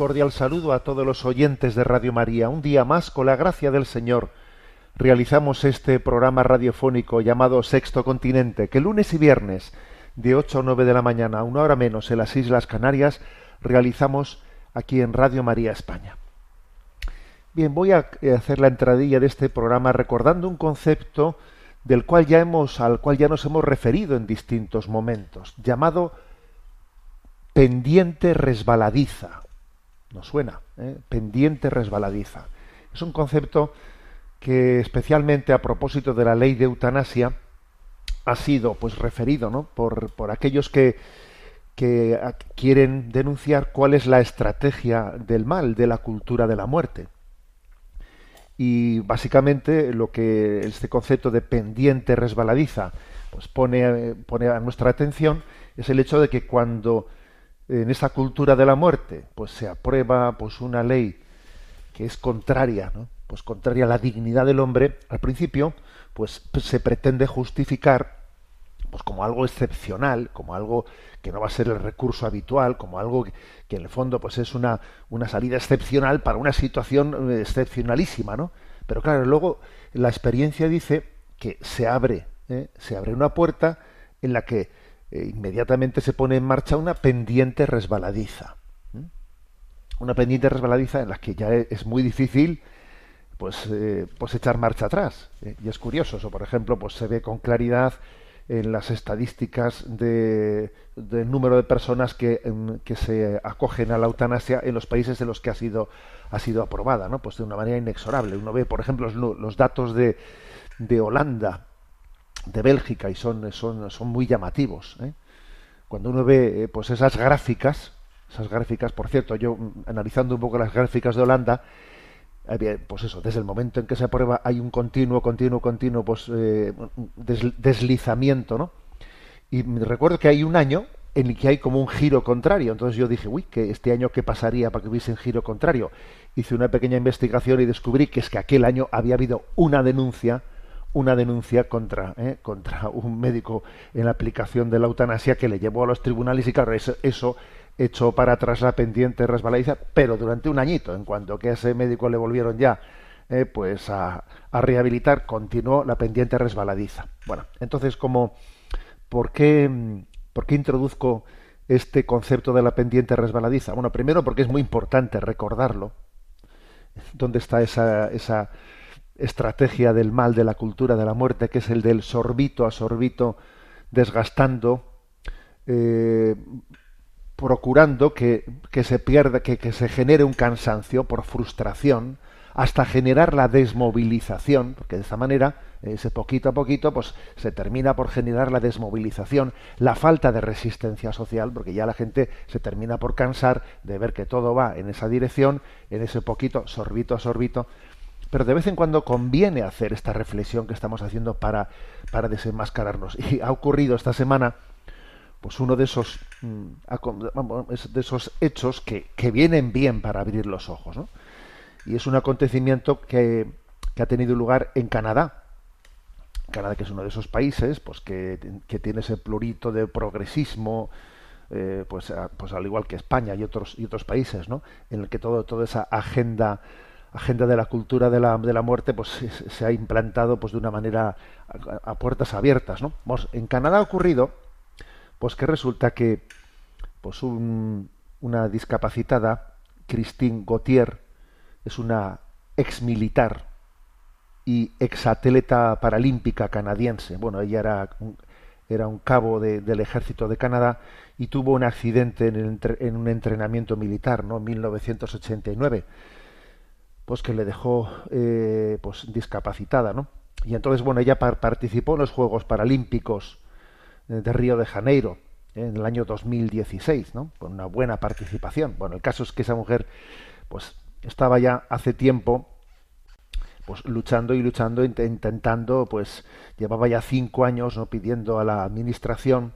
Cordial saludo a todos los oyentes de Radio María. Un día más, con la gracia del Señor, realizamos este programa radiofónico llamado Sexto Continente, que lunes y viernes, de 8 a 9 de la mañana, una hora menos en las Islas Canarias, realizamos aquí en Radio María España. Bien, voy a eh, hacer la entradilla de este programa recordando un concepto del cual ya hemos, al cual ya nos hemos referido en distintos momentos, llamado pendiente resbaladiza. ¿Nos suena? ¿eh? Pendiente resbaladiza. Es un concepto que especialmente a propósito de la ley de eutanasia ha sido pues referido ¿no? por, por aquellos que, que quieren denunciar cuál es la estrategia del mal, de la cultura de la muerte. Y básicamente lo que este concepto de pendiente resbaladiza pues pone, eh, pone a nuestra atención es el hecho de que cuando en esa cultura de la muerte pues se aprueba pues una ley que es contraria, ¿no? pues contraria a la dignidad del hombre, al principio pues se pretende justificar pues como algo excepcional, como algo que no va a ser el recurso habitual, como algo que, que en el fondo pues es una, una salida excepcional para una situación eh, excepcionalísima, ¿no? Pero claro, luego la experiencia dice que se abre, ¿eh? se abre una puerta en la que eh, inmediatamente se pone en marcha una pendiente resbaladiza. Una pendiente resbaladiza en la que ya e- es muy difícil pues, eh, pues echar marcha atrás. ¿eh? Y es curioso, eso por ejemplo, pues se ve con claridad en las estadísticas de, del número de personas que, em, que se acogen a la eutanasia en los países en los que ha sido, ha sido aprobada, ¿no? Pues de una manera inexorable. Uno ve, por ejemplo, los, los datos de, de Holanda, de Bélgica, y son, son, son muy llamativos. ¿eh? Cuando uno ve eh, pues esas gráficas, esas gráficas, por cierto, yo mm, analizando un poco las gráficas de Holanda, había, pues eso, desde el momento en que se aprueba hay un continuo, continuo, continuo pues, eh, des- deslizamiento, ¿no? Y recuerdo que hay un año en el que hay como un giro contrario. Entonces yo dije, uy, que este año qué pasaría para que hubiese un giro contrario. Hice una pequeña investigación y descubrí que es que aquel año había habido una denuncia, una denuncia contra, ¿eh? contra un médico en la aplicación de la eutanasia que le llevó a los tribunales y claro, eso, eso echó para atrás la pendiente resbaladiza, pero durante un añito, en cuanto que a ese médico le volvieron ya eh, pues a, rehabilitar, continuó la pendiente resbaladiza. Bueno, entonces como ¿por qué, por qué introduzco este concepto de la pendiente resbaladiza? Bueno, primero porque es muy importante recordarlo. ¿Dónde está esa, esa estrategia del mal, de la cultura de la muerte, que es el del sorbito a sorbito, desgastando, eh, procurando que, que se pierda, que, que se genere un cansancio por frustración, hasta generar la desmovilización, porque de esta manera, ese poquito a poquito, pues se termina por generar la desmovilización, la falta de resistencia social, porque ya la gente se termina por cansar de ver que todo va en esa dirección, en ese poquito, sorbito a sorbito. Pero de vez en cuando conviene hacer esta reflexión que estamos haciendo para, para desenmascararnos. Y ha ocurrido esta semana, pues uno de esos, mm, de esos hechos que, que vienen bien para abrir los ojos, ¿no? y es un acontecimiento que, que ha tenido lugar en Canadá. Canadá, que es uno de esos países, pues que, que tiene ese plurito de progresismo, eh, pues, pues al igual que España y otros y otros países, ¿no? En el que todo toda esa agenda agenda de la cultura de la, de la muerte pues se, se ha implantado pues de una manera a, puertas abiertas, ¿no? En Canadá ha ocurrido pues que resulta que pues un- una discapacitada Christine Gauthier es una ex militar y exatleta paralímpica canadiense. Bueno, ella era un- era un cabo de- del ejército de Canadá y tuvo un accidente en, el en un entrenamiento militar, ¿no? En 1989, pues que le dejó eh, pues discapacitada, ¿no? Y entonces, bueno, ella par- participó en los Juegos Paralímpicos eh, de Río de Janeiro eh, en el año 2016, ¿no? Con una buena participación. Bueno, el caso es que esa mujer, pues, estaba ya hace tiempo pues luchando y luchando, int- intentando, pues llevaba ya cinco años no pidiendo a la administración,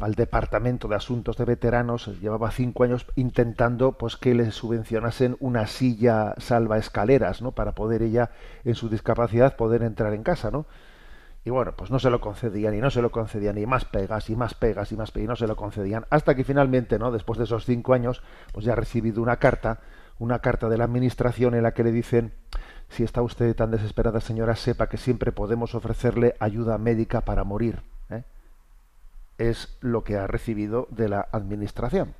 al departamento de asuntos de veteranos, llevaba cinco años intentando, pues que le subvencionasen una silla salva escaleras, ¿no? Para poder ella, en su discapacidad, poder entrar en casa, ¿no? Y bueno, pues no se lo concedían y no se lo concedían y más pegas y más pegas y más pegas y no se lo concedían hasta que finalmente, ¿no? Después de esos cinco años, pues ya ha recibido una carta, una carta de la administración en la que le dicen si está usted tan desesperada, señora, sepa que siempre podemos ofrecerle ayuda médica para morir. Es lo que ha recibido de la administración.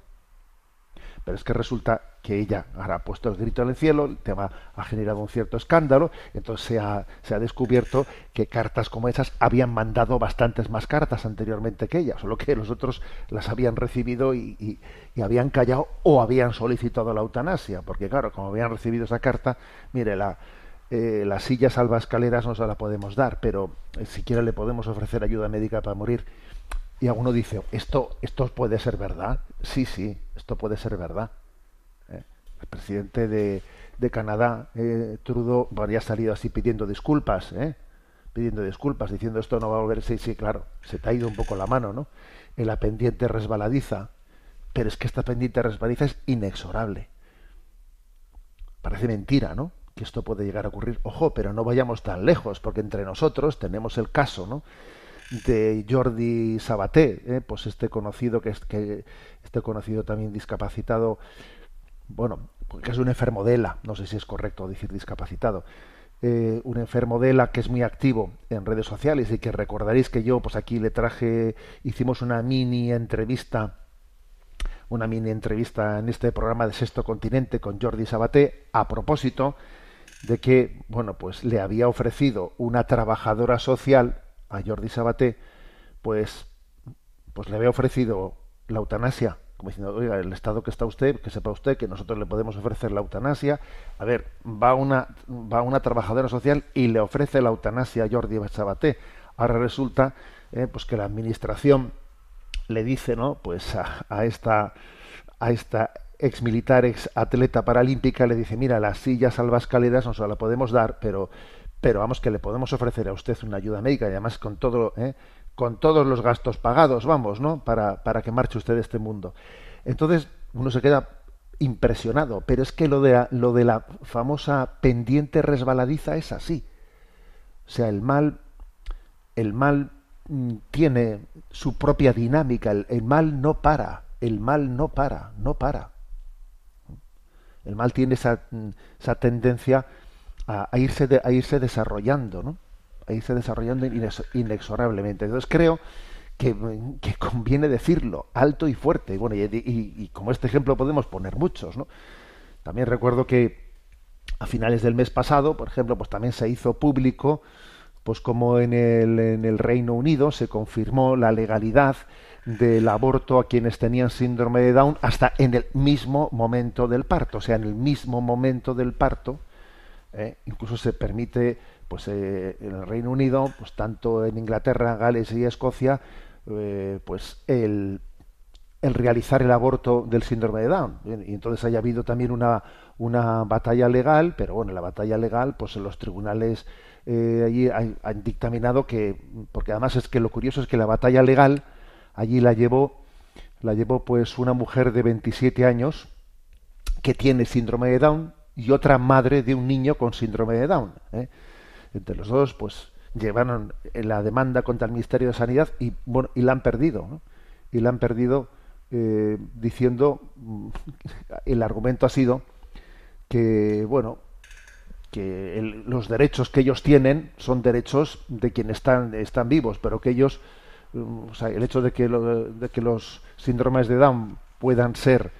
Pero es que resulta que ella ahora ha puesto el grito en el cielo, el tema ha generado un cierto escándalo, entonces se ha, se ha descubierto que cartas como esas habían mandado bastantes más cartas anteriormente que ella, solo que los otros las habían recibido y, habían callado o habían solicitado la eutanasia, porque claro, como habían recibido esa carta, mire, la, eh, la silla salva escaleras no se la podemos dar, pero eh, siquiera le podemos ofrecer ayuda médica para morir. Y alguno dice, ¿esto, esto puede ser verdad? Sí, sí, esto puede ser verdad. ¿eh? El presidente de, de Canadá, eh, Trudeau, bueno, ya ha salido así pidiendo disculpas, ¿eh? pidiendo disculpas, diciendo esto no va a volver. Sí, sí, claro, se te ha ido un poco la mano, ¿no? En la pendiente resbaladiza. Pero es que esta pendiente resbaladiza es inexorable. Parece mentira, ¿no? Que esto puede llegar a ocurrir. Ojo, pero no vayamos tan lejos, porque entre nosotros tenemos el caso, ¿no? De Jordi Sabaté, ¿eh? pues este conocido que es que este conocido también discapacitado, bueno, que es un enfermo de ELA, no sé si es correcto decir discapacitado, eh, un enfermo de ELA que es muy activo en redes sociales y que recordaréis que yo, pues aquí le traje, hicimos una mini entrevista, una mini entrevista en este programa de Sexto Continente con Jordi Sabaté a propósito de que, bueno, pues le había ofrecido una trabajadora social a Jordi Sabaté, pues, pues le había ofrecido la eutanasia, como diciendo, oiga, el estado que está usted, que sepa usted que nosotros le podemos ofrecer la eutanasia. A ver, va una, va una trabajadora social y le ofrece la eutanasia a Jordi Sabaté. Ahora resulta eh, pues que la administración le dice, ¿no? Pues a, a esta a esta ex militar, ex atleta paralímpica, le dice, mira, la silla salvascaleras no se la podemos dar, pero pero vamos que le podemos ofrecer a usted una ayuda médica y además con todo ¿eh? con todos los gastos pagados vamos no para, para que marche usted de este mundo. Entonces uno se queda impresionado pero es que lo de lo de la famosa pendiente resbaladiza es así. O sea el mal el mal mm, tiene su propia dinámica el, el mal no para el mal no para no para. El mal tiene esa, mm, esa tendencia a, a irse de- a irse desarrollando, ¿no? A irse desarrollando inex- inexorablemente. Entonces creo que, que conviene decirlo alto y fuerte. Bueno, y- y como este ejemplo podemos poner muchos, ¿no? También recuerdo que a finales del mes pasado, por ejemplo, pues también se hizo público, pues como en el, en el Reino Unido se confirmó la legalidad del aborto a quienes tenían síndrome de Down hasta en el mismo momento del parto, o sea, en el mismo momento del parto, ¿eh? incluso se permite pues eh, en el Reino Unido pues tanto en Inglaterra Gales y Escocia eh, pues el, realizar el aborto del síndrome de Down y entonces haya habido también una una batalla legal pero bueno la batalla legal pues en los tribunales allí han, han dictaminado que porque además es que lo curioso es que la batalla legal allí la llevó la llevó pues una mujer de 27 años que tiene síndrome de Down y otra madre de un niño con síndrome de Down. ¿eh? Entre los dos, pues llevaron la demanda contra el Ministerio de Sanidad y bueno y la han perdido. Y la han perdido eh, diciendo mm, el argumento ha sido que bueno que el- los derechos que ellos tienen son derechos de quienes están están vivos, pero que ellos mm, o sea, el hecho de que, lo- de que los síndromes de Down puedan ser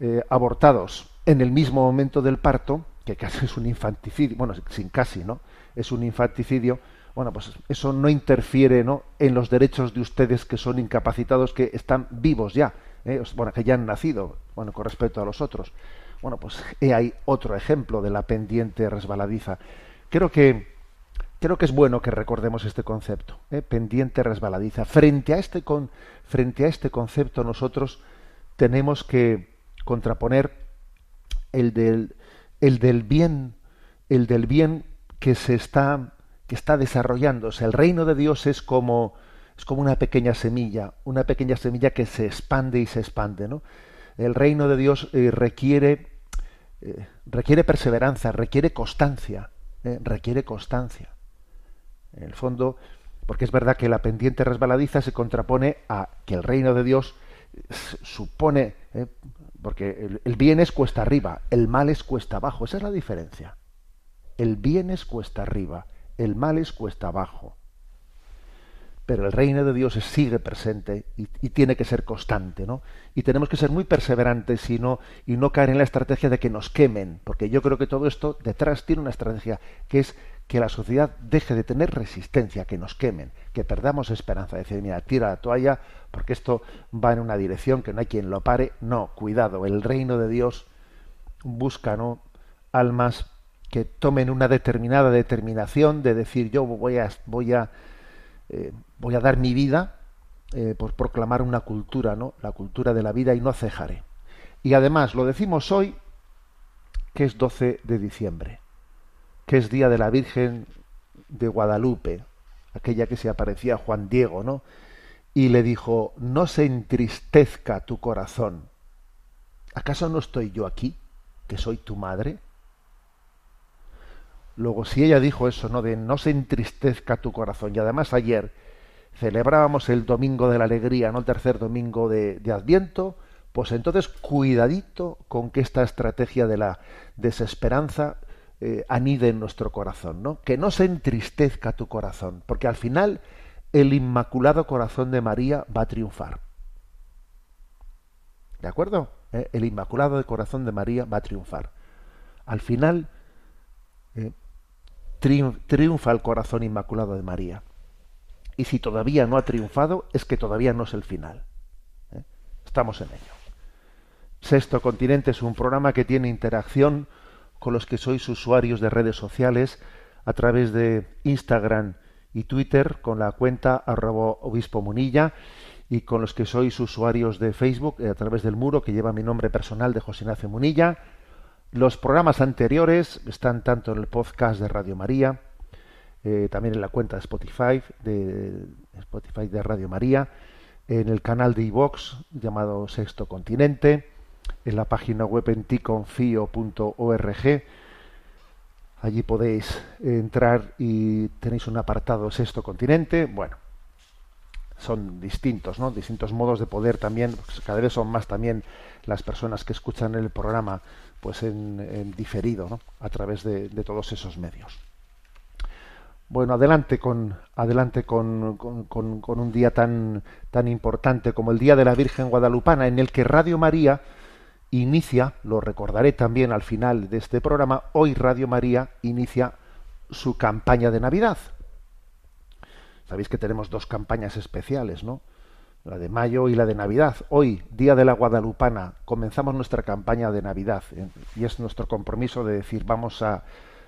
eh, abortados en el mismo momento del parto, que casi es un infanticidio, bueno, sin casi, ¿no? Es un infanticidio, bueno, pues eso no interfiere ¿no? en los derechos de ustedes que son incapacitados, que están vivos ya, ¿eh? bueno, que ya han nacido, bueno, con respecto a los otros. Bueno, pues he ahí otro ejemplo de la pendiente resbaladiza. Creo que creo que es bueno que recordemos este concepto, ¿eh? pendiente resbaladiza. Frente a este frente a este concepto nosotros tenemos que contraponer el del el del bien, el del bien que se está que está desarrollándose. El reino de Dios es como, es como una pequeña semilla, una pequeña semilla que se expande y se expande. ¿no? El reino de Dios eh, requiere, eh, requiere perseverancia, requiere constancia, eh, requiere constancia. En el fondo, porque es verdad que la pendiente resbaladiza se contrapone a que el reino de Dios supone, porque el, bien es cuesta arriba, el mal es cuesta abajo, esa es la diferencia. El bien es cuesta arriba, el mal es cuesta abajo. Pero el reino de Dios sigue presente y, tiene que ser constante, ¿no? Y tenemos que ser muy perseverantes y no caer en la estrategia de que nos quemen, porque yo creo que todo esto detrás tiene una estrategia que es que la sociedad deje de tener resistencia, que nos quemen, que perdamos esperanza, decir, mira, tira la toalla, porque esto va en una dirección que no hay quien lo pare. No, cuidado, el reino de Dios busca, ¿no? almas que tomen una determinada determinación de decir yo voy a voy a eh, voy a dar mi vida eh, por proclamar una cultura no la cultura de la vida y no cejaré y además lo decimos hoy que es 12 de diciembre que es día de la Virgen de Guadalupe aquella que se aparecía a Juan Diego no y le dijo no se entristezca tu corazón acaso no estoy yo aquí que soy tu madre Luego, si ella dijo eso, ¿no? De no se entristezca tu corazón. Y además ayer celebrábamos el domingo de la alegría, ¿no? El tercer domingo de, de Adviento. Pues entonces, cuidadito con que esta estrategia de la desesperanza eh, anide en nuestro corazón, ¿no? Que no se entristezca tu corazón, porque al final el inmaculado corazón de María va a triunfar. ¿De acuerdo? ¿Eh? El inmaculado corazón de María va a triunfar. Al final, eh, triunfa el corazón inmaculado de María. Y si todavía no ha triunfado, es que todavía no es el final. Estamos en ello. Sexto Continente es un programa que tiene interacción con los que sois usuarios de redes sociales a través de Instagram y Twitter con la cuenta obispo munilla y con los que sois usuarios de Facebook eh, a través del muro que lleva mi nombre personal de José Ignacio Munilla. Los programas anteriores están tanto en el podcast de Radio María, eh, también en la cuenta de Spotify, de Spotify de Radio María, en el canal de iVox llamado Sexto Continente, en la página web en ticonfio.org. Allí podéis entrar y tenéis un apartado Sexto Continente. Bueno, son distintos, ¿no? Distintos modos de poder también, pues cada vez son más también las personas que escuchan el programa pues en, diferido. A través de, todos esos medios. Bueno, adelante con adelante con, con, un día tan tan importante como el Día de la Virgen Guadalupana, en el que Radio María inicia, lo recordaré también al final de este programa, hoy Radio María inicia su campaña de Navidad. Sabéis que tenemos dos campañas especiales, ¿no? La de mayo y la de Navidad. Hoy, Día de la Guadalupana, comenzamos nuestra campaña de Navidad ¿eh? y es nuestro compromiso de decir vamos a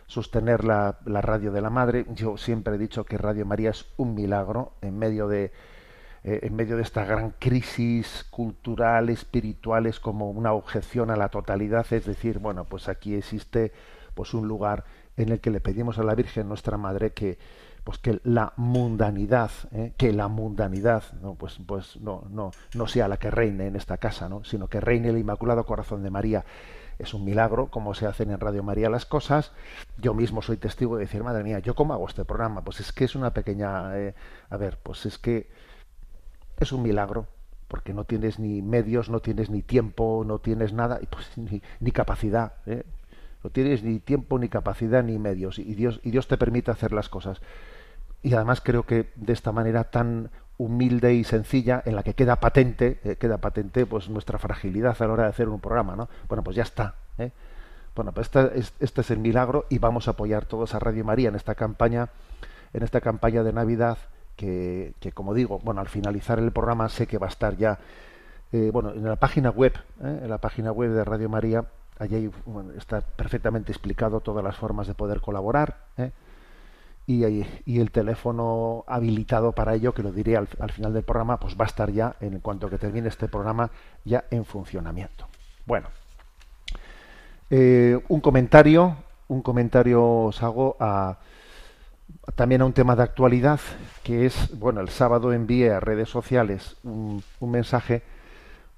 sostener la, la, radio de la madre. Yo siempre he dicho que Radio María es un milagro en medio de eh, en medio de esta gran crisis cultural, espiritual, es como una objeción a la totalidad, es decir, bueno, pues aquí existe pues un lugar en el que le pedimos a la Virgen nuestra madre que pues que la mundanidad, ¿eh? que la mundanidad, no, pues, pues no, no, no sea la que reine en esta casa, ¿no? sino que reine el Inmaculado Corazón de María. Es un milagro, como se hacen en Radio María las cosas. Yo mismo soy testigo de decir, madre mía, ¿yo cómo hago este programa? Pues es que es una pequeña... Eh, a ver, pues es que es un milagro, porque no tienes ni medios, no tienes ni tiempo, no tienes nada, pues ni, ni capacidad. ¿eh? No tienes ni tiempo, ni capacidad, ni medios. Y Dios, y Dios te permite hacer las cosas y además creo que de esta manera tan humilde y sencilla en la que queda patente eh, queda patente pues nuestra fragilidad a la hora de hacer un programa no bueno pues ya está ¿eh? bueno pues este es, este es el milagro y vamos a apoyar todos a Radio María en esta campaña en esta campaña de Navidad que, como digo, bueno, al finalizar el programa sé que va a estar ya, eh, bueno, en la página web, ¿eh? en la página web de Radio María, allí bueno, está perfectamente explicado todas las formas de poder colaborar. ¿eh? Y, y, el teléfono habilitado para ello, que lo diré al, al, final del programa, pues va a estar ya, en cuanto que termine este programa, ya en funcionamiento. Bueno, eh, un comentario, un comentario os hago a, también a un tema de actualidad, que es, bueno, el sábado envié a redes sociales un, mensaje,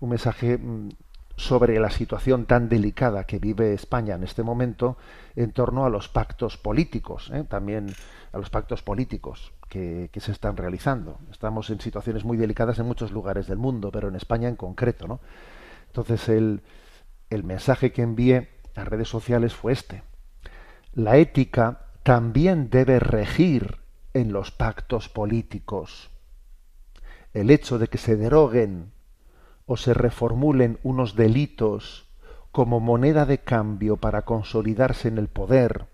un mensaje mm, sobre la situación tan delicada que vive España en este momento en torno a los pactos políticos, ¿eh? también a los pactos políticos que, que, se están realizando. Estamos en situaciones muy delicadas en muchos lugares del mundo, pero en España en concreto, ¿no? Entonces el, el mensaje que envié a redes sociales fue este. La ética también debe regir en los pactos políticos. El hecho de que se deroguen o se reformulen unos delitos como moneda de cambio para consolidarse en el poder,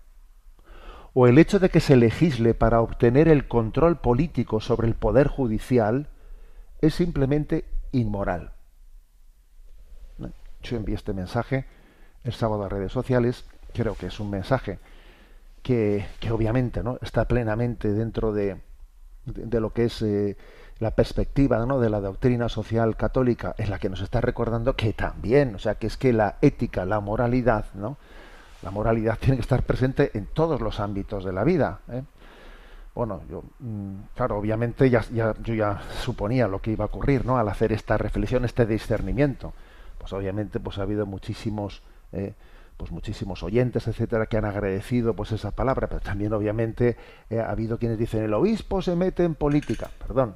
o el hecho de que se legisle para obtener el control político sobre el poder judicial, es simplemente inmoral. Yo envié este mensaje el sábado a redes sociales, creo que es un mensaje que, obviamente ¿no? está plenamente dentro de, de, lo que es eh, la perspectiva ¿no? de la doctrina social católica, en la que nos está recordando que también, o sea, que es que la ética, la moralidad, ¿no? La moralidad tiene que estar presente en todos los ámbitos de la vida. ¿eh? Bueno, yo, claro, obviamente ya, ya, yo ya suponía lo que iba a ocurrir, ¿no? Al hacer esta reflexión, este discernimiento. Pues obviamente, pues ha habido muchísimos, eh, pues muchísimos oyentes, etcétera, que han agradecido pues esa palabra, pero también obviamente eh, ha habido quienes dicen el obispo se mete en política. Perdón,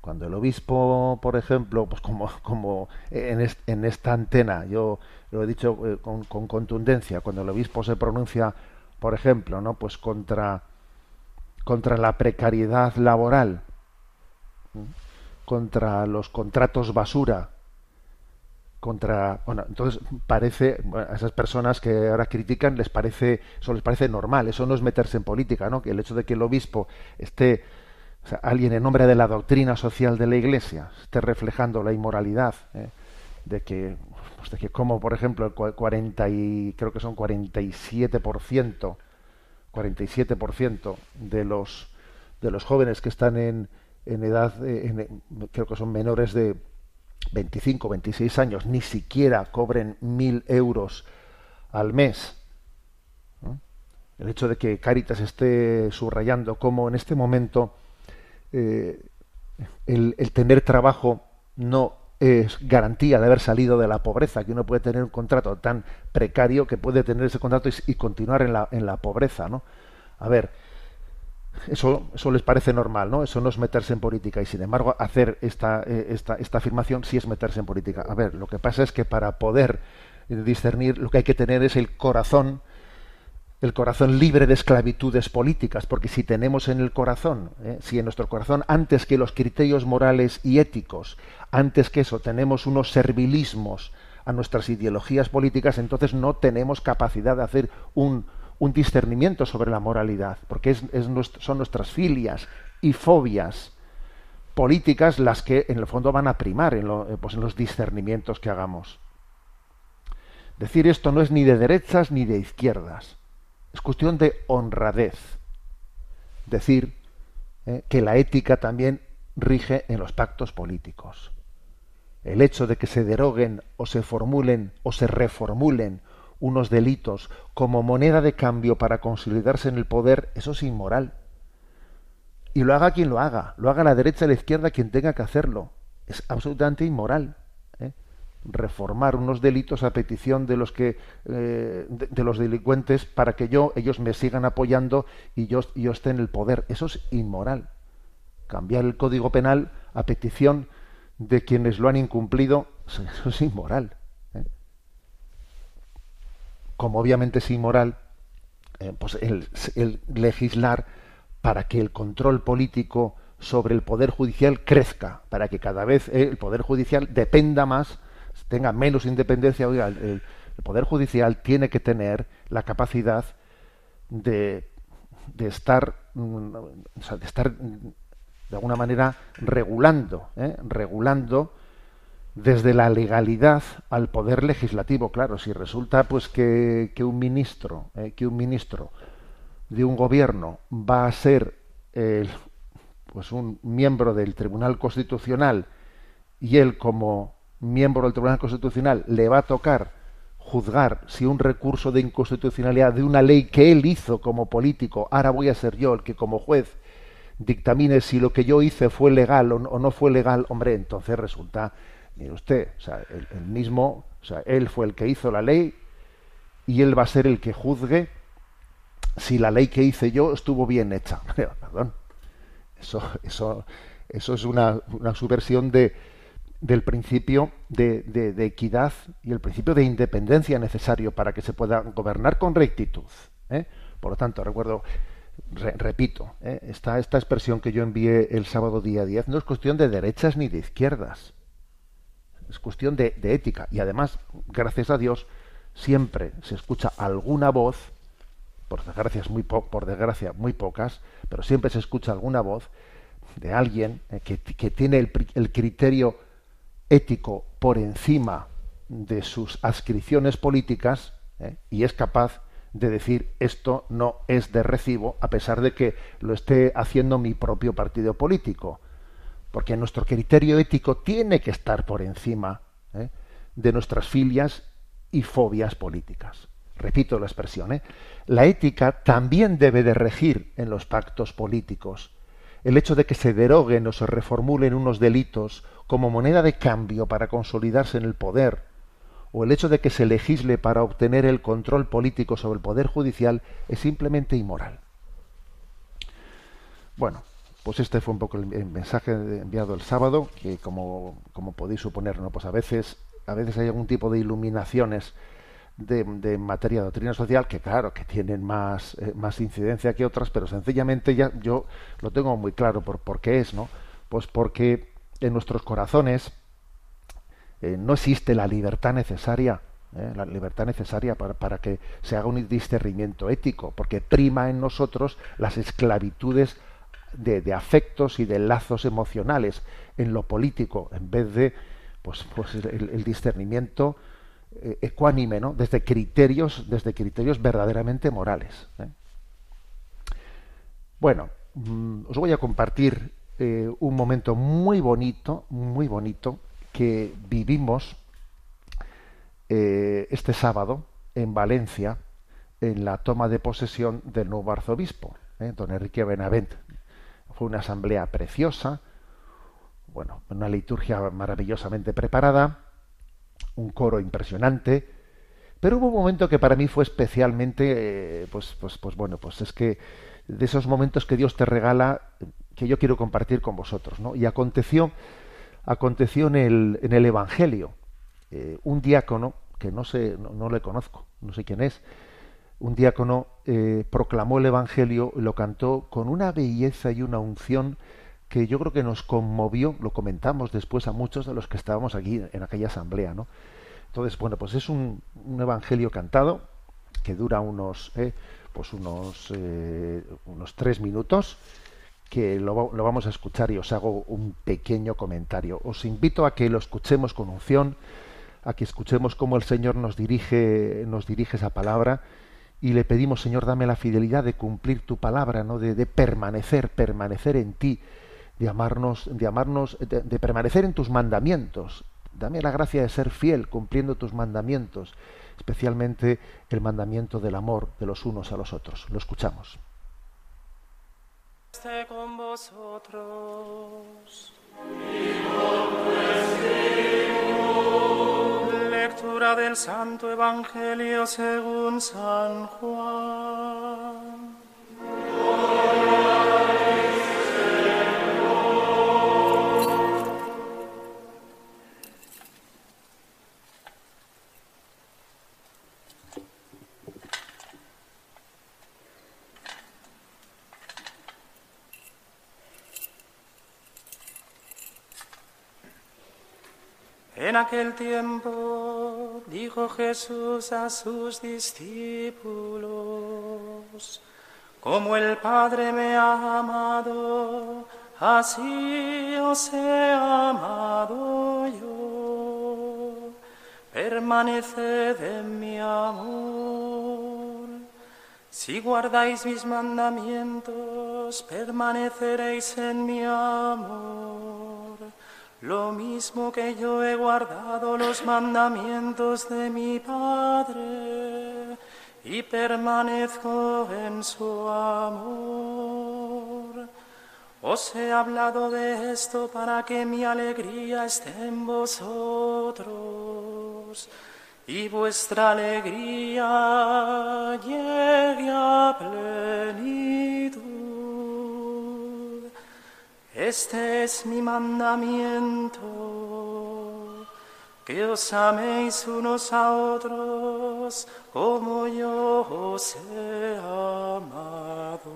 cuando el obispo, por ejemplo, pues como, como en, est en esta antena, yo lo he dicho eh, con, con, contundencia, cuando el obispo se pronuncia, por ejemplo, ¿no? pues contra, contra la precariedad laboral, contra los contratos basura, contra bueno entonces parece bueno, a esas personas que ahora critican les parece eso les parece normal eso no es meterse en política no que el hecho de que el obispo esté o sea, alguien en nombre de la doctrina social de la Iglesia esté reflejando la inmoralidad ¿eh? de que pues de que como por ejemplo el 40 y creo que son 47 47 de los de los jóvenes que están en, en edad eh, en, creo que son menores de 25 26 años ni siquiera cobren mil euros al mes el hecho de que Caritas esté subrayando cómo en este momento eh, el, el, tener trabajo no es garantía de haber salido de la pobreza, que uno puede tener un contrato tan precario que puede tener ese contrato y, y continuar en la, en la pobreza, ¿no? A ver, eso, eso les parece normal, ¿no? Eso no es meterse en política y sin embargo hacer esta, eh, esta, esta afirmación sí es meterse en política. A ver, lo que pasa es que para poder discernir lo que hay que tener es el corazón el corazón libre de esclavitudes políticas, porque si tenemos en el corazón, ¿eh? si en nuestro corazón, antes que los criterios morales y éticos, antes que eso, tenemos unos servilismos a nuestras ideologías políticas, entonces no tenemos capacidad de hacer un, un discernimiento sobre la moralidad, porque es, son nuestras filias y fobias políticas las que en el fondo van a primar en, lo, pues en los discernimientos que hagamos. Decir esto no es ni de derechas ni de izquierdas es cuestión de honradez. Decir eh, que la ética también rige en los pactos políticos. El hecho de que se deroguen o se formulen o se reformulen unos delitos como moneda de cambio para consolidarse en el poder, eso es inmoral. Y lo haga quien lo haga, lo haga la derecha la izquierda quien tenga que hacerlo. Es absolutamente inmoral reformar unos delitos a petición de los que eh, de, de, los delincuentes para que yo ellos me sigan apoyando y yo, yo esté en el poder eso es inmoral cambiar el código penal a petición de quienes lo han incumplido eso es inmoral ¿eh? Como obviamente es inmoral eh, pues el, legislar para que el control político sobre el poder judicial crezca para que cada vez el poder judicial dependa más tenga menos independencia, oiga, el, el, Poder Judicial tiene que tener la capacidad de, de estar, mm, o sea, de estar mm, de alguna manera regulando, ¿eh? regulando desde la legalidad al poder legislativo. Claro, si resulta pues que, que un ministro, eh, que un ministro de un gobierno va a ser el, pues un miembro del Tribunal Constitucional y él como miembro del Tribunal Constitucional le va a tocar juzgar si un recurso de inconstitucionalidad de una ley que él hizo como político, ahora voy a ser yo el que como juez dictamine si lo que yo hice fue legal o no, fue legal, hombre, entonces resulta, mire usted, o sea, el, mismo, o sea, él fue el que hizo la ley y él va a ser el que juzgue si la ley que hice yo estuvo bien hecha. Perdón. Eso, eso, eso es una, una subversión de, del principio de, de, equidad y el principio de independencia necesario para que se pueda gobernar con rectitud. ¿eh? Por lo tanto, recuerdo, repito, ¿eh? esta, esta expresión que yo envié el sábado día 10 no es cuestión de derechas ni de izquierdas. Es cuestión de, ética. Y además, gracias a Dios, siempre se escucha alguna voz por desgracia, muy por desgracia muy pocas, pero siempre se escucha alguna voz de alguien eh, que, tiene el, criterio ético por encima de sus adscripciones políticas eh, y es capaz de decir esto no es de recibo a pesar de que lo esté haciendo mi propio partido político porque nuestro criterio ético tiene que estar por encima eh, de nuestras filias y fobias políticas repito la expresión, ¿eh? la ética también debe de regir en los pactos políticos. El hecho de que se deroguen o se reformulen unos delitos como moneda de cambio para consolidarse en el poder, o el hecho de que se legisle para obtener el control político sobre el poder judicial, es simplemente inmoral. Bueno, pues este fue un poco el, mensaje enviado el sábado, que como, como podéis suponer, ¿no? pues a veces, a veces hay algún tipo de iluminaciones de, materia de doctrina social que claro que tienen más, eh, más incidencia que otras pero sencillamente ya yo lo tengo muy claro por, por qué es no pues porque en nuestros corazones eh, no existe la libertad necesaria eh, la libertad necesaria para, para, que se haga un discernimiento ético porque prima en nosotros las esclavitudes de, afectos y de lazos emocionales en lo político en vez de pues, pues el, el discernimiento eh, ecuánime, ¿no? Desde criterios, desde criterios verdaderamente morales. ¿eh? Bueno, mm, os voy a compartir eh, un momento muy bonito, muy bonito, que vivimos este sábado en Valencia, en la toma de posesión del nuevo arzobispo, don Enrique Benavent. Fue una asamblea preciosa, bueno, una liturgia maravillosamente preparada, un coro impresionante, pero hubo un momento que para mí fue especialmente, eh, pues, pues, pues bueno, pues es que de esos momentos que Dios te regala, que yo quiero compartir con vosotros, ¿no? Y aconteció, aconteció en el, en el Evangelio, eh, un diácono que no sé, no, le conozco, no sé quién es, un diácono eh, proclamó el Evangelio, lo cantó con una belleza y una unción que yo creo que nos conmovió, lo comentamos después a muchos de los que estábamos aquí en aquella asamblea, ¿no? Entonces, bueno, pues es un, evangelio cantado que dura unos, eh, pues unos, eh, unos tres minutos, que lo, lo, vamos a escuchar y os hago un pequeño comentario. Os invito a que lo escuchemos con unción, a que escuchemos cómo el Señor nos dirige, nos dirige esa palabra y le pedimos, Señor, dame la fidelidad de cumplir tu palabra, ¿no? de, de permanecer, permanecer en ti de amarnos, de, amarnos de, permanecer en tus mandamientos. Dame la gracia de ser fiel cumpliendo tus mandamientos, especialmente el mandamiento del amor de los unos a los otros. Lo escuchamos. con vosotros. Del Santo Evangelio según San Juan. En aquel tiempo dijo Jesús a sus discípulos, Como el Padre me ha amado, así os he amado yo. Permaneced en mi amor. Si guardáis mis mandamientos, permaneceréis en mi amor. Lo mismo que yo he guardado los mandamientos de mi Padre y permanezco en su amor. Os he hablado de esto para que mi alegría esté en vosotros y vuestra alegría llegue a plenitud. Este es mi mandamiento, que os améis unos a otros como yo os he amado.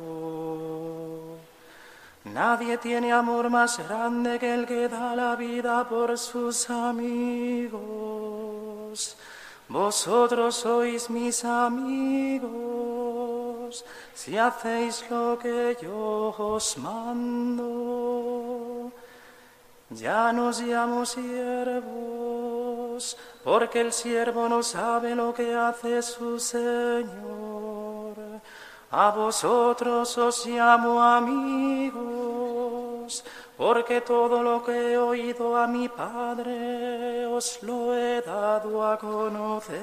Nadie tiene amor más grande que el que da la vida por sus amigos. Vosotros sois mis amigos si hacéis lo que yo os mando. Ya nos llamo siervos, porque el siervo no sabe lo que hace su Señor. A vosotros os llamo amigos, porque todo lo que he oído a mi Padre os lo he dado a conocer.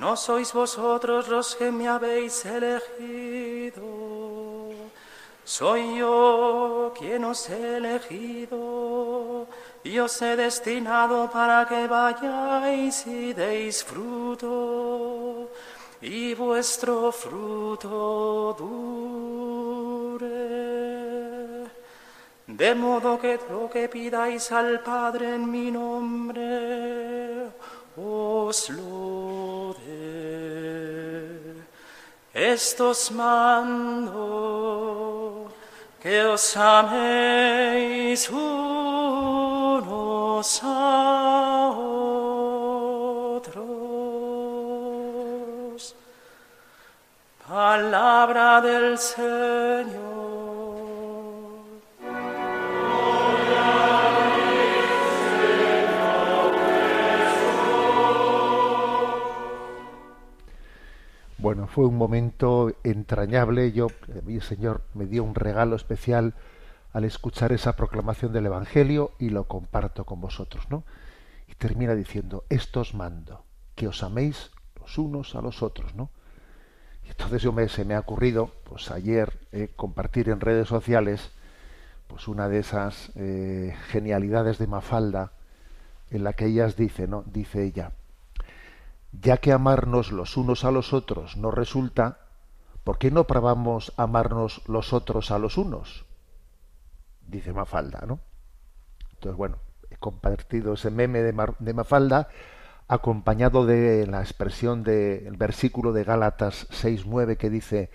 No sois vosotros los que me habéis elegido, soy yo quien os he elegido y os he destinado para que vayáis y deis fruto y vuestro fruto dure. De modo que lo que pidáis al Padre en mi nombre, os lo. Estos mando que os améis unos a otros. Palabra del Señor. Bueno, fue un momento entrañable. Yo, eh, mi Señor me dio un regalo especial al escuchar esa proclamación del Evangelio y lo comparto con vosotros, ¿no? Y termina diciendo, esto os mando, que os améis los unos a los otros, ¿no? Y entonces yo me, se me ha ocurrido, pues ayer, eh, compartir en redes sociales, pues una de esas eh, genialidades de Mafalda, en la que ellas dice, ¿no? Dice ella, ya que amarnos los unos a los otros no resulta, ¿por qué no probamos amarnos los otros a los unos? Dice Mafalda, ¿no? Entonces, bueno, he compartido ese meme de, Mafalda acompañado de la expresión del versículo de Gálatas 6.9 que dice,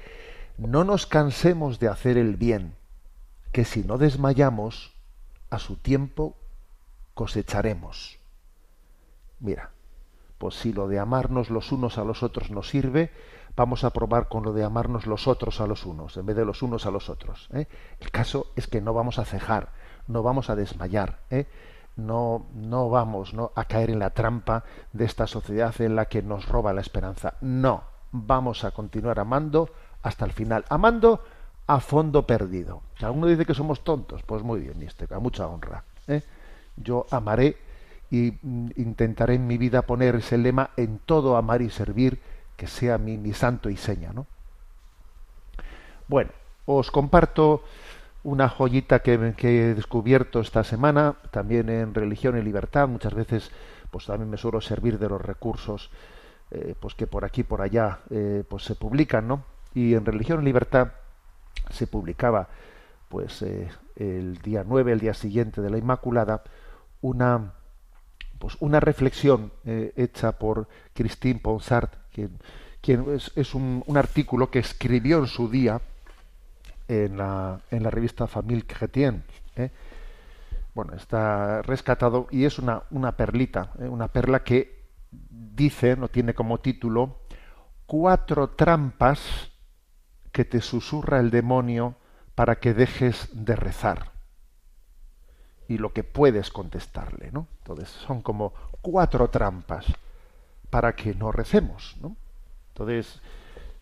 no nos cansemos de hacer el bien, que si no desmayamos, a su tiempo cosecharemos. Mira, pues si lo de amarnos los unos a los otros nos sirve, vamos a probar con lo de amarnos los otros a los unos, en vez de los unos a los otros. ¿eh? El caso es que no vamos a cejar, no vamos a desmayar, ¿eh? no, no vamos a caer en la trampa de esta sociedad en la que nos roba la esperanza. No, vamos a continuar amando hasta el final, amando a fondo perdido. Alguno dice que somos tontos, pues muy bien, a mucha honra. ¿eh? Yo amaré y mm, intentaré en mi vida poner ese lema en todo amar y servir, que sea mi, mi santo y seña, ¿no? Bueno, os comparto una joyita que, que he descubierto esta semana, también en Religión y Libertad. Muchas veces, pues también me suelo servir de los recursos, eh, pues que por aquí, por allá, eh, pues se publican, ¿no? Y en Religión y Libertad se publicaba, pues eh, el día 9, el día siguiente de la Inmaculada, una pues una reflexión eh, hecha por Christine Ponsart, quien, es, un, artículo que escribió en su día en la, en la revista Famille Chrétienne. ¿eh? Bueno, está rescatado y es una, una perlita, ¿eh? una perla que dice, no tiene como título, cuatro trampas que te susurra el demonio para que dejes de rezar. Y lo que puedes contestarle, ¿no? Entonces, son como cuatro trampas para que no recemos, ¿no? Entonces,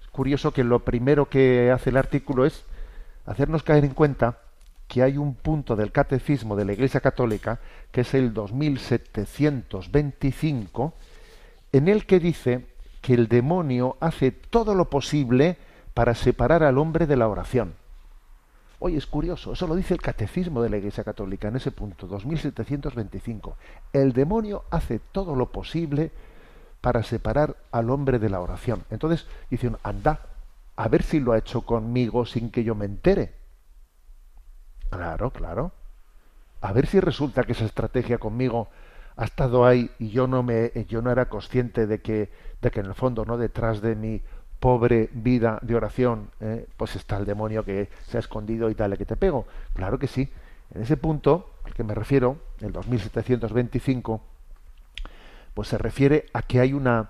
es curioso que lo primero que hace el artículo es hacernos caer en cuenta que hay un punto del catecismo de la Iglesia Católica, que es el 2725, en el que dice que el demonio hace todo lo posible para separar al hombre de la oración. Oye, es curioso, eso lo dice el catecismo de la Iglesia Católica en ese punto, 2725. El demonio hace todo lo posible para separar al hombre de la oración. Entonces dicen, anda, a ver si lo ha hecho conmigo sin que yo me entere. Claro, claro. A ver si resulta que esa estrategia conmigo ha estado ahí y yo no me yo no era consciente de que de que en el fondo no detrás de mi pobre vida de oración eh, pues está el demonio que se ha escondido y dale que te pego claro que sí en ese punto al que me refiero el 2725 pues se refiere a que hay una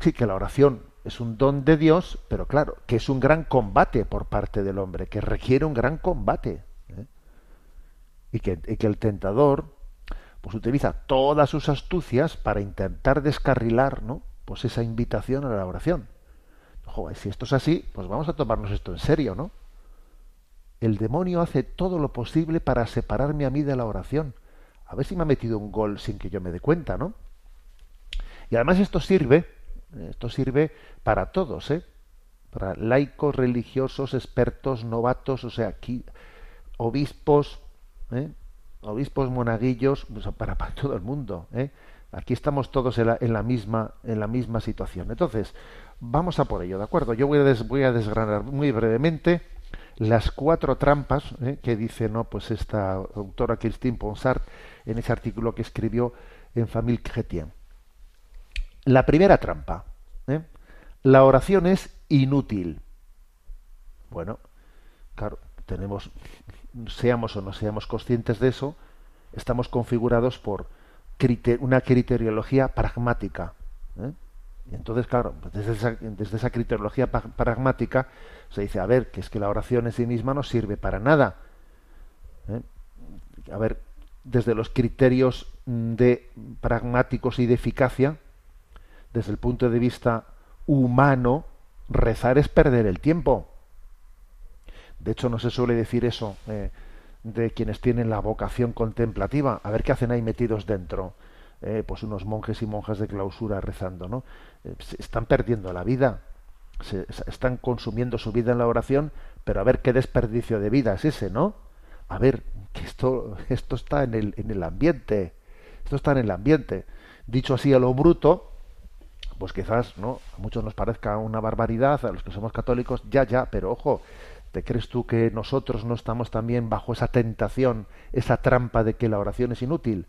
sí que la oración es un don de Dios pero claro que es un gran combate por parte del hombre que requiere un gran combate y que, el tentador pues utiliza todas sus astucias para intentar descarrilar ¿no? pues esa invitación a la oración. Si esto es así, pues vamos a tomarnos esto en serio, ¿no? El demonio hace todo lo posible para separarme a mí de la oración. A ver si me ha metido un gol sin que yo me dé cuenta, ¿no? Y además esto sirve, esto sirve para todos, ¿eh? Para laicos, religiosos, expertos, novatos, o sea, aquí obispos, ¿eh? obispos monaguillos, para, para, todo el mundo. ¿eh? Aquí estamos todos en la, misma, en la misma situación. Entonces, vamos a por ello, ¿de acuerdo? Yo voy a, desgranar muy brevemente las cuatro trampas ¿eh? que dice no pues esta autora Christine Ponsart en ese artículo que escribió en Famille Chrétien. La primera trampa, la oración es inútil. Bueno, claro, tenemos seamos o no seamos conscientes de eso, estamos configurados por una criteriología pragmática. ¿eh? Y entonces, claro, pues desde esa, desde esa criteriología pragmática se dice, a ver, que es que la oración en sí misma no sirve para nada. ¿eh? A ver, desde los criterios de pragmáticos y de eficacia, desde el punto de vista humano, rezar es perder el tiempo. De hecho, no se suele decir eso eh, de quienes tienen la vocación contemplativa. A ver qué hacen ahí metidos dentro. Eh, pues unos monjes y monjas de clausura rezando, ¿no? Eh, están perdiendo la vida. Se, están consumiendo su vida en la oración, pero a ver qué desperdicio de vida es ese, ¿no? A ver, que esto, esto está en el, en el ambiente. Esto está en el ambiente. Dicho así a lo bruto, pues quizás no a muchos nos parezca una barbaridad a los que somos católicos ya ya pero ojo ¿Te crees tú que nosotros no estamos también bajo esa tentación, esa trampa de que la oración es inútil?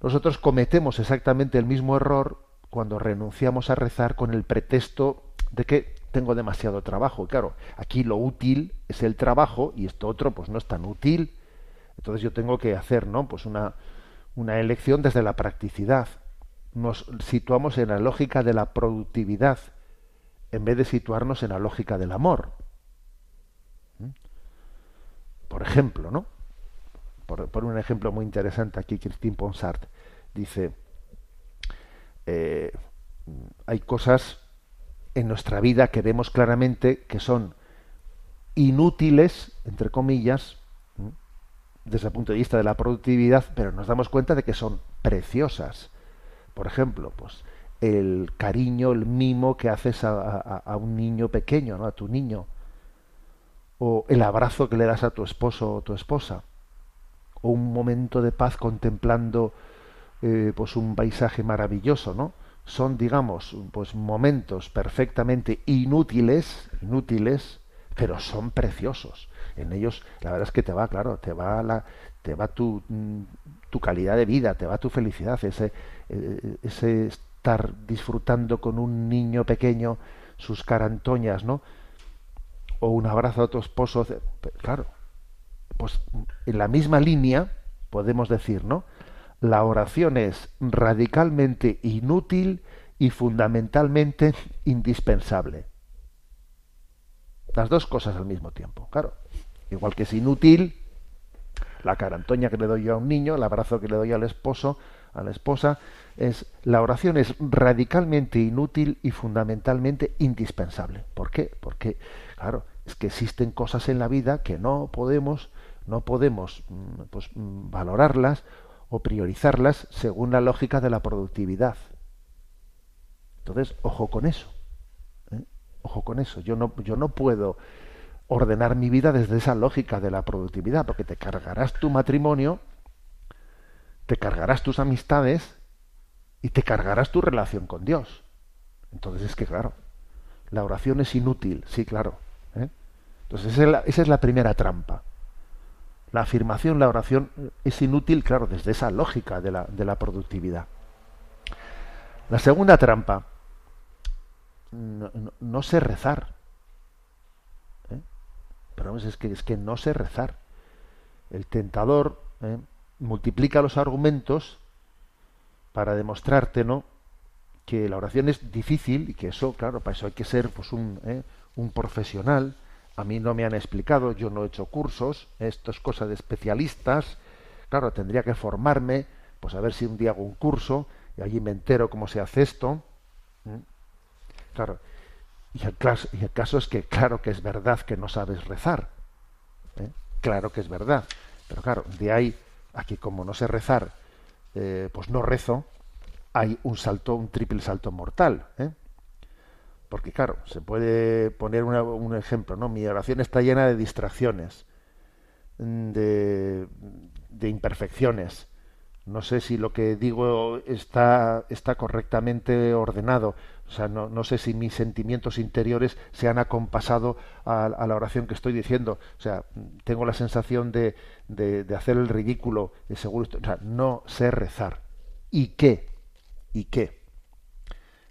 Nosotros cometemos exactamente el mismo error cuando renunciamos a rezar con el pretexto de que tengo demasiado trabajo. claro, aquí lo útil es el trabajo y esto otro pues no es tan útil. Entonces yo tengo que hacer, ¿no? Pues una, una elección desde la practicidad. Nos situamos en la lógica de la productividad en vez de situarnos en la lógica del amor. Por ejemplo, ¿no? Por, un ejemplo muy interesante aquí, Christine Ponsart dice, eh, hay cosas en nuestra vida que vemos claramente que son inútiles, entre comillas, desde el punto de vista de la productividad, pero nos damos cuenta de que son preciosas. Por ejemplo, pues el cariño, el mimo que haces a, a un niño pequeño, ¿no? a tu niño o el abrazo que le das a tu esposo o tu esposa, o un momento de paz contemplando eh, pues un paisaje maravilloso, ¿no? Son, digamos, pues momentos perfectamente inútiles, inútiles, pero son preciosos. En ellos, la verdad es que te va, claro, te va la, te va tu, mm, tu calidad de vida, te va tu felicidad, ese, eh, ese estar disfrutando con un niño pequeño sus carantoñas, ¿no? O un abrazo a tu esposo, claro, pues en la misma línea podemos decir, ¿no? La oración es radicalmente inútil y fundamentalmente indispensable. Las dos cosas al mismo tiempo, claro. Igual que es inútil la carantoña que le doy yo a un niño, el abrazo que le doy al esposo, a la esposa, es la oración es radicalmente inútil y fundamentalmente indispensable. ¿Por qué? Porque, claro, es que existen cosas en la vida que no podemos, no podemos mm, pues, mm, valorarlas o priorizarlas según la lógica de la productividad. Entonces, ojo con eso. ¿eh? Ojo con eso. Yo no, yo no puedo ordenar mi vida desde esa lógica de la productividad, porque te cargarás tu matrimonio, te cargarás tus amistades y te cargarás tu relación con Dios. Entonces es que, claro, la oración es inútil, sí, claro. ¿Eh? Entonces esa es, la, primera trampa. La afirmación, la oración es inútil, claro, desde esa lógica de la, de la productividad. La segunda trampa, no, no, sé rezar. ¿eh? Pero es que, es que no sé rezar. El tentador ¿eh? multiplica los argumentos para demostrarte, ¿no? que la oración es difícil y que eso, claro, para eso hay que ser pues un, ¿eh? Un profesional. A mí no me han explicado, yo no he hecho cursos, esto es cosa de especialistas. Claro, tendría que formarme, pues a ver si un día hago un curso y allí me entero cómo se hace esto. ¿Mm? Claro, y el, caso, y el, caso, es que claro que es verdad que no sabes rezar. ¿eh? Claro que es verdad. Pero claro, de ahí a que como no sé rezar, eh, pues no rezo, hay un salto, un triple salto mortal. ¿eh? Porque claro, se puede poner un ejemplo, ¿no? Mi oración está llena de distracciones, de, de imperfecciones, no sé si lo que digo está, correctamente ordenado. O sea, no, sé si mis sentimientos interiores se han acompasado a, la oración que estoy diciendo. O sea, tengo la sensación de hacer el ridículo. De seguro, o sea, no sé rezar. ¿Y qué? ¿Y qué?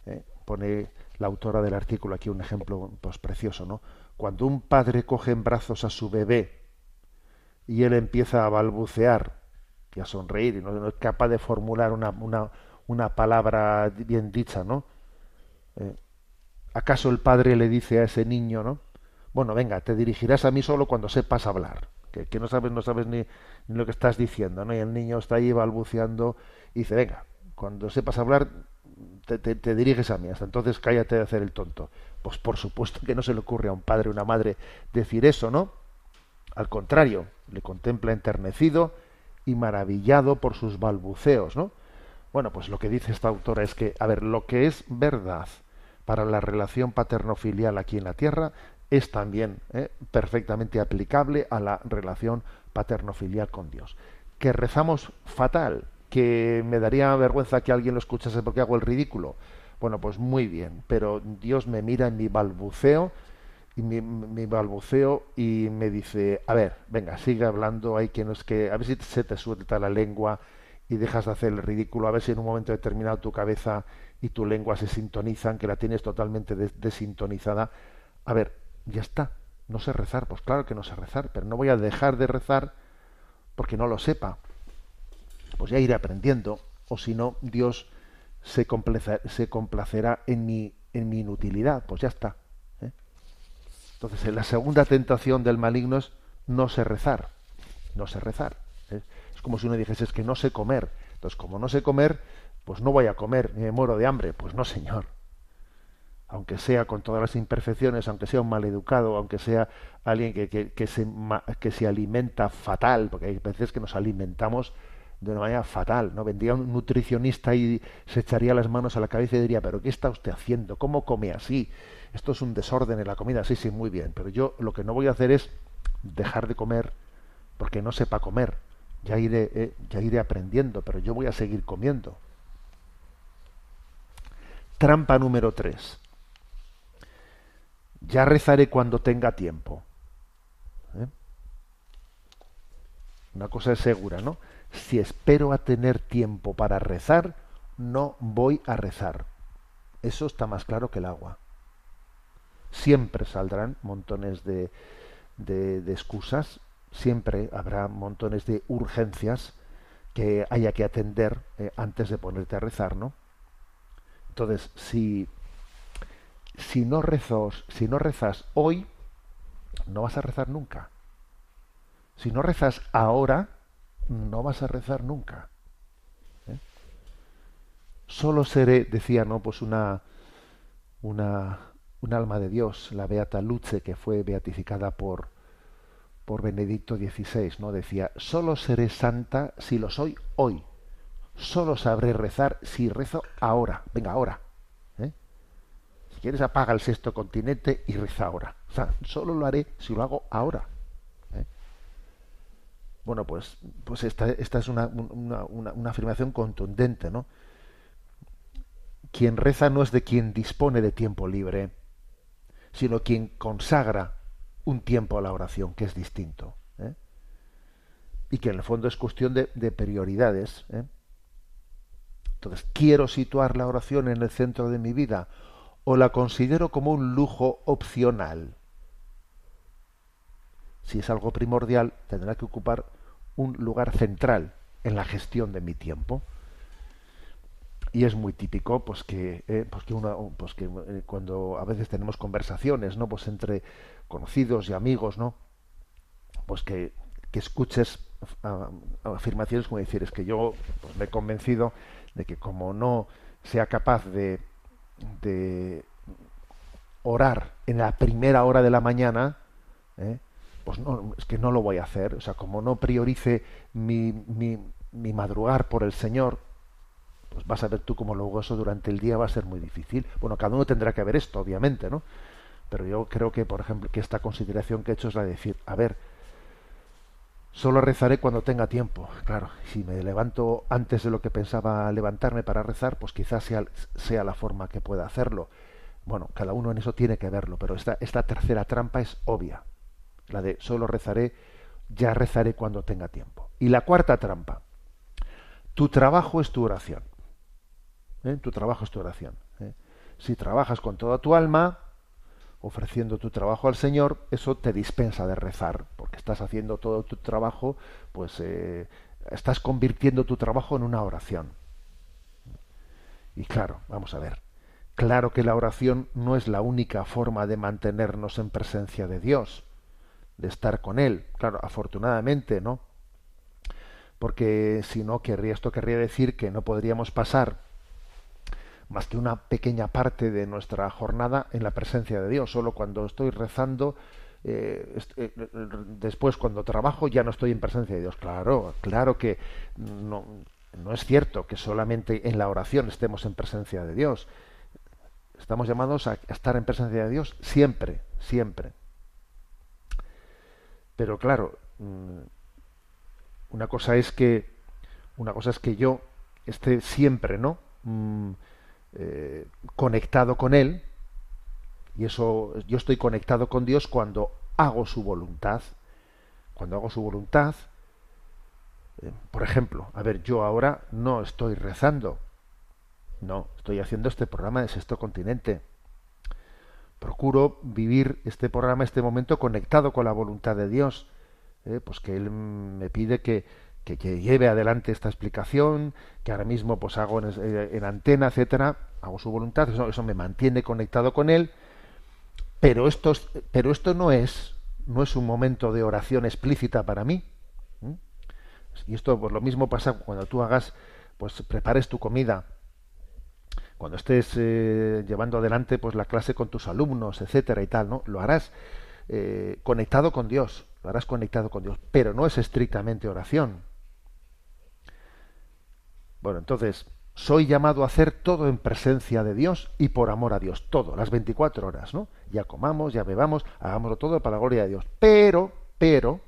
Eh, pone la autora del artículo aquí un ejemplo pues, precioso, ¿no? Cuando un padre coge en brazos a su bebé y él empieza a balbucear y a sonreír y no, es capaz de formular una, una, una palabra bien dicha, ¿no? Eh, ¿Acaso el padre le dice a ese niño, ¿no? Bueno, venga, te dirigirás a mí solo cuando sepas hablar, que, que no sabes, no sabes ni, ni, lo que estás diciendo, ¿no? Y el niño está ahí balbuceando y dice, venga, cuando sepas hablar, te, diriges a mí, hasta entonces cállate de hacer el tonto. Pues por supuesto que no se le ocurre a un padre o una madre decir eso, ¿no? Al contrario, le contempla enternecido, y maravillado por sus balbuceos, ¿no? Bueno, pues lo que dice esta autora es que, a ver, lo que es verdad para la relación paterno-filial aquí en la tierra es también ¿eh? perfectamente aplicable a la relación paterno-filial con Dios. Que rezamos fatal, que me daría vergüenza que alguien lo escuchase porque hago el ridículo. Bueno, pues muy bien, pero Dios me mira en mi balbuceo y mi, balbuceo y me dice, a ver, venga, sigue hablando, hay que no es que, a ver si se te suelta la lengua y dejas de hacer el ridículo, a ver si en un momento determinado tu cabeza y tu lengua se sintonizan, que la tienes totalmente des desintonizada. A ver, ya está, no sé rezar, pues claro que no sé rezar, pero no voy a dejar de rezar porque no lo sepa. Pues ya iré aprendiendo, o si no, Dios se, complacerá, en mi, en mi inutilidad, pues ya está entonces, la segunda tentación del maligno es no sé rezar. No sé rezar. Es, es como si uno dijese, es que no sé comer. Entonces, como no sé comer, pues no voy a comer, me muero de hambre. Pues no, señor. Aunque sea con todas las imperfecciones, aunque sea un maleducado, aunque sea alguien que, que, que, se, que se alimenta fatal, porque hay veces que nos alimentamos de una manera fatal, ¿no? Vendría un nutricionista y se echaría las manos a la cabeza y diría, pero ¿qué está usted haciendo? ¿Cómo come así? esto es un desorden en la comida, sí, sí, muy bien, pero yo lo que no voy a hacer es dejar de comer porque no sepa comer. Ya iré, eh, ya iré aprendiendo, pero yo voy a seguir comiendo. Trampa número 3. Ya rezaré cuando tenga tiempo. ¿Eh? Una cosa es segura, ¿no? Si espero a tener tiempo para rezar, no voy a rezar. Eso está más claro que el agua siempre saldrán montones de, de, excusas, siempre habrá montones de urgencias que haya que atender eh, antes de ponerte a rezar, ¿no? Entonces, si, si no rezos, si no rezas hoy, no vas a rezar nunca. Si no rezas ahora, no vas a rezar nunca. ¿eh? Solo seré, decía, ¿no? Pues una, una, un alma de Dios, la Beata Luce, que fue beatificada por, por Benedicto XVI, ¿no? Decía, solo seré santa si lo soy hoy. Solo sabré rezar si rezo ahora. Venga, ahora. ¿eh? Si quieres, apaga el sexto continente y reza ahora. O sea, solo lo haré si lo hago ahora. Bueno, pues, pues esta, esta es una, una, una, una afirmación contundente, ¿no? Quien reza no es de quien dispone de tiempo libre, sino quien consagra un tiempo a la oración, que es distinto. ¿eh? Y que en el fondo es cuestión de, de prioridades. ¿eh? Entonces, ¿quiero situar la oración en el centro de mi vida o la considero como un lujo opcional? Si es algo primordial, tendrá que ocupar un lugar central en la gestión de mi tiempo. Y es muy típico, pues que, eh, pues que, uno, pues que eh, cuando a veces tenemos conversaciones, ¿no? Pues entre conocidos y amigos, ¿no? Pues que, que escuches a, a afirmaciones como decir, es que yo pues, me he convencido de que como no sea capaz de, de orar en la primera hora de la mañana, ¿eh? Pues no, es que no lo voy a hacer. O sea, como no priorice mi, mi, mi madrugar por el Señor, pues vas a ver tú como luego eso durante el día va a ser muy difícil. Bueno, cada uno tendrá que ver esto, obviamente, ¿no? Pero yo creo que, por ejemplo, que esta consideración que he hecho es la de decir, a ver, solo rezaré cuando tenga tiempo. Claro, si me levanto antes de lo que pensaba levantarme para rezar, pues quizás sea, sea la forma que pueda hacerlo. Bueno, cada uno en eso tiene que verlo, pero esta, esta tercera trampa es obvia. La de solo rezaré, ya rezaré cuando tenga tiempo. Y la cuarta trampa, tu trabajo es tu oración. ¿Eh? Tu trabajo es tu oración. ¿eh? Si trabajas con toda tu alma, ofreciendo tu trabajo al Señor, eso te dispensa de rezar, porque estás haciendo todo tu trabajo, pues eh, estás convirtiendo tu trabajo en una oración. Y claro, vamos a ver, claro que la oración no es la única forma de mantenernos en presencia de Dios, de estar con Él. Claro, afortunadamente, ¿no? Porque si no, querría, esto querría decir que no podríamos pasar más que una pequeña parte de nuestra jornada en la presencia de Dios. Solo cuando estoy rezando, eh, eh, después cuando trabajo ya no estoy en presencia de Dios. Claro, claro que no, no es cierto que solamente en la oración estemos en presencia de Dios. Estamos llamados a estar en presencia de Dios siempre, siempre. Pero claro, una cosa es que una cosa es que yo esté siempre, ¿no? eh, conectado con Él, y eso yo estoy conectado con Dios cuando hago su voluntad. Cuando hago su voluntad, eh, por ejemplo, a ver, yo ahora no estoy rezando, no, estoy haciendo este programa de Sexto Continente. Procuro vivir este programa, este momento conectado con la voluntad de Dios, eh, pues que Él me pide que, que, lleve adelante esta explicación, que ahora mismo pues hago en, en antena, etcétera, hago su voluntad, eso, me mantiene conectado con él, pero esto, pero esto no es, no es un momento de oración explícita para mí. Y esto pues lo mismo pasa cuando tú hagas, pues prepares tu comida, cuando estés eh, llevando adelante pues la clase con tus alumnos, etcétera y tal, ¿no? Lo harás eh, conectado con Dios, lo harás conectado con Dios, pero no es estrictamente oración. Bueno, entonces, soy llamado a hacer todo en presencia de Dios y por amor a Dios, todo, las 24 horas, ¿no? Ya comamos, ya bebamos, hagámoslo todo para la gloria de Dios. Pero, pero,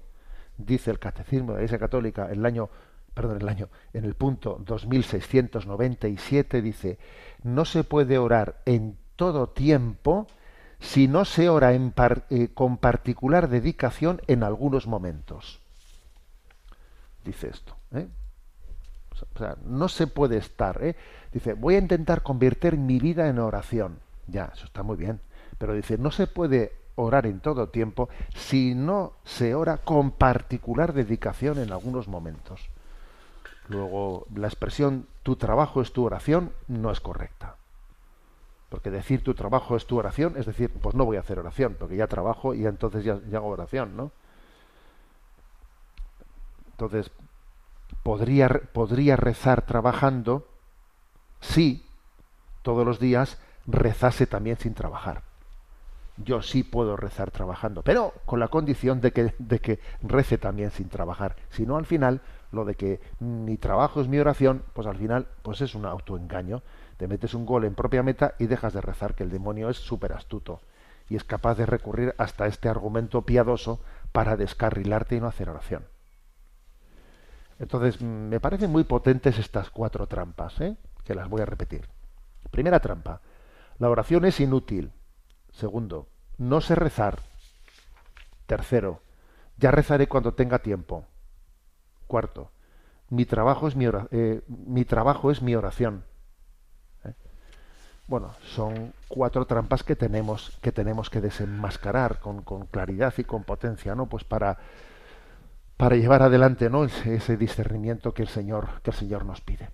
dice el Catecismo de la Iglesia Católica, en el año, perdón, el año, en el punto 2697 dice, no se puede orar en todo tiempo si no se ora eh, con particular dedicación en algunos momentos. Dice esto. ¿eh? O sea, no se puede estar. ¿eh? Dice, voy a intentar convertir mi vida en oración. Ya, eso está muy bien. Pero dice, no se puede orar en todo tiempo si no se ora con particular dedicación en algunos momentos. Luego, la expresión tu trabajo es tu oración no es correcta. Porque decir tu trabajo es tu oración, es decir, pues no voy a hacer oración, porque ya trabajo y entonces ya, ya hago oración, ¿no? Entonces, podría, podría rezar trabajando si todos los días rezase también sin trabajar. Yo sí puedo rezar trabajando, pero con la condición de que, de que rece también sin trabajar. Si no, al final, lo de que mi trabajo es mi oración, pues al final pues es un autoengaño. Te metes un gol en propia meta y dejas de rezar, que el demonio es súper astuto y es capaz de recurrir hasta este argumento piadoso para descarrilarte y no hacer oración. Entonces, me parecen muy potentes estas cuatro trampas, ¿eh? que las voy a repetir. Primera trampa, la oración es inútil. Segundo, no sé rezar. Tercero, ya rezaré cuando tenga tiempo. Cuarto, mi trabajo es mi, eh, oración. ¿Eh? Bueno, son cuatro trampas que tenemos que tenemos que desenmascarar con, claridad y con potencia, ¿no? Pues para para llevar adelante ¿no? ese, ese discernimiento que el Señor que el Señor nos pide.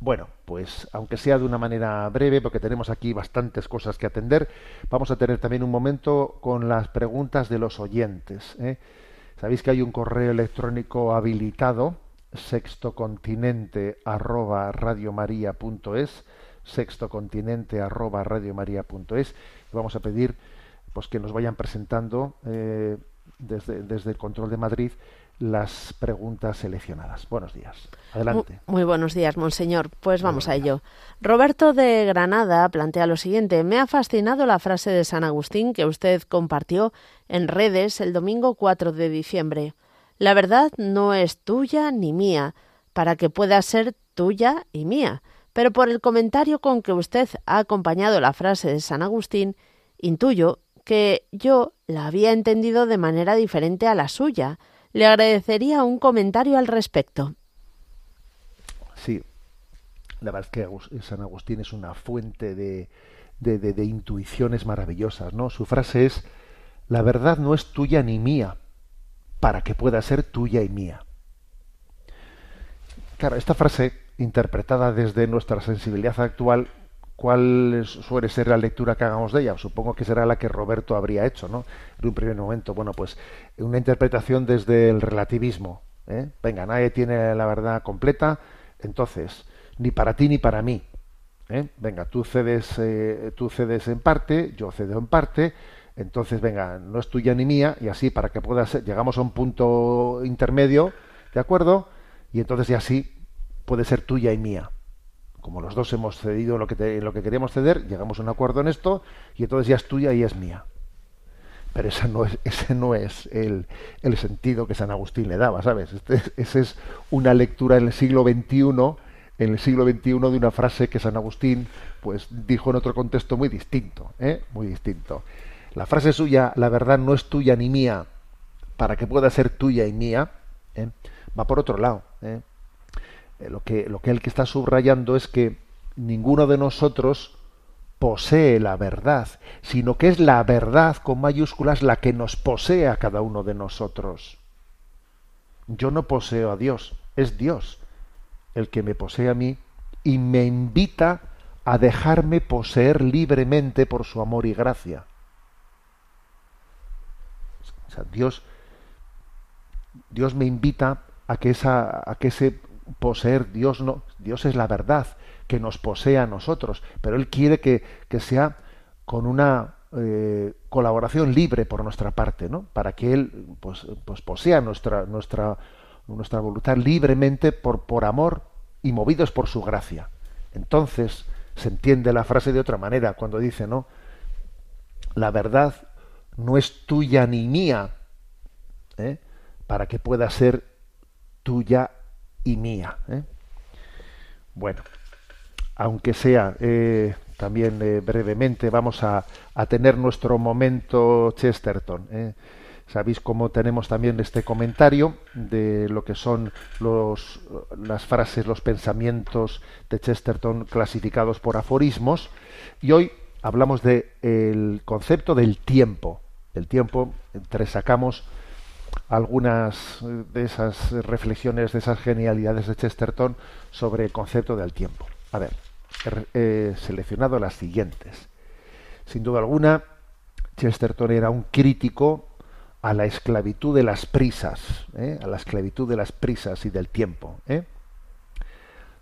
Bueno, pues aunque sea de una manera breve, porque tenemos aquí bastantes cosas que atender, vamos a tener también un momento con las preguntas de los oyentes. ¿eh? Sabéis que hay un correo electrónico habilitado, sextocontinente arroba arroba. Vamos a pedir pues que nos vayan presentando eh, desde, desde el control de Madrid las preguntas seleccionadas. Buenos días. Adelante. Muy, muy buenos días, monseñor. Pues vamos a ello. Roberto de Granada plantea lo siguiente. Me ha fascinado la frase de San Agustín que usted compartió en redes el domingo 4 de diciembre. La verdad no es tuya ni mía, para que pueda ser tuya y mía. Pero por el comentario con que usted ha acompañado la frase de San Agustín, intuyo que yo la había entendido de manera diferente a la suya. Le agradecería un comentario al respecto. Sí, la verdad es que San Agustín es una fuente de, de, de- de intuiciones maravillosas, ¿no? Su frase es, la verdad no es tuya ni mía, para que pueda ser tuya y mía. Claro, esta frase, interpretada desde nuestra sensibilidad actual, ¿cuál suele ser la lectura que hagamos de ella? Supongo que será la que Roberto habría hecho, ¿no? En un primer momento. Bueno, pues una interpretación desde el relativismo. ¿eh? Venga, nadie tiene la verdad completa, entonces, ni para ti ni para mí. ¿eh? Venga, tú cedes, eh, tú cedes en parte, yo cedo en parte, entonces, venga, no es tuya ni mía, y así para que pueda ser, llegamos a un punto intermedio, ¿de acuerdo? Y entonces ya sí puede ser tuya y mía. Como los dos hemos cedido lo que, lo que queríamos ceder, llegamos a un acuerdo en esto, y entonces ya es tuya y es mía. Pero ese no es el, sentido que San Agustín le daba, ¿sabes? Este, es- esa es una lectura en el siglo XXI, en el siglo XXI de una frase que San Agustín pues dijo en otro contexto muy distinto, ¿eh? muy distinto. La frase suya, la verdad no es tuya ni mía, para que pueda ser tuya y mía, ¿eh? va por otro lado. ¿eh? Eh, Lo que, lo que él que está subrayando es que ninguno de nosotros posee la verdad, sino que es la verdad con mayúsculas la que nos posee a cada uno de nosotros. Yo no poseo a Dios, es Dios el que me posee a mí y me invita a dejarme poseer libremente por su amor y gracia. O sea, Dios, Dios me invita a que esa, a que ese poseer Dios no, Dios es la verdad que nos posee a nosotros, pero Él quiere que, que sea con una eh, colaboración libre por nuestra parte, ¿no? Para que Él pues, pues posea nuestra, nuestra, nuestra voluntad libremente por, por amor y movidos por su gracia. Entonces se entiende la frase de otra manera cuando dice, ¿no? La verdad no es tuya ni mía, ¿eh? para que pueda ser tuya y mía. ¿eh? Bueno, aunque sea eh, también eh, brevemente, vamos a, a, tener nuestro momento Chesterton. ¿eh? Sabéis cómo tenemos también este comentario de lo que son los, las frases, los pensamientos de Chesterton clasificados por aforismos. Y hoy hablamos del de concepto del tiempo. El tiempo, entre sacamos algunas de esas reflexiones, de esas genialidades de Chesterton sobre el concepto del tiempo. A ver. he seleccionado las siguientes. Sin duda alguna, Chesterton era un crítico a la esclavitud de las prisas, ¿eh? a la esclavitud de las prisas y del tiempo. ¿eh?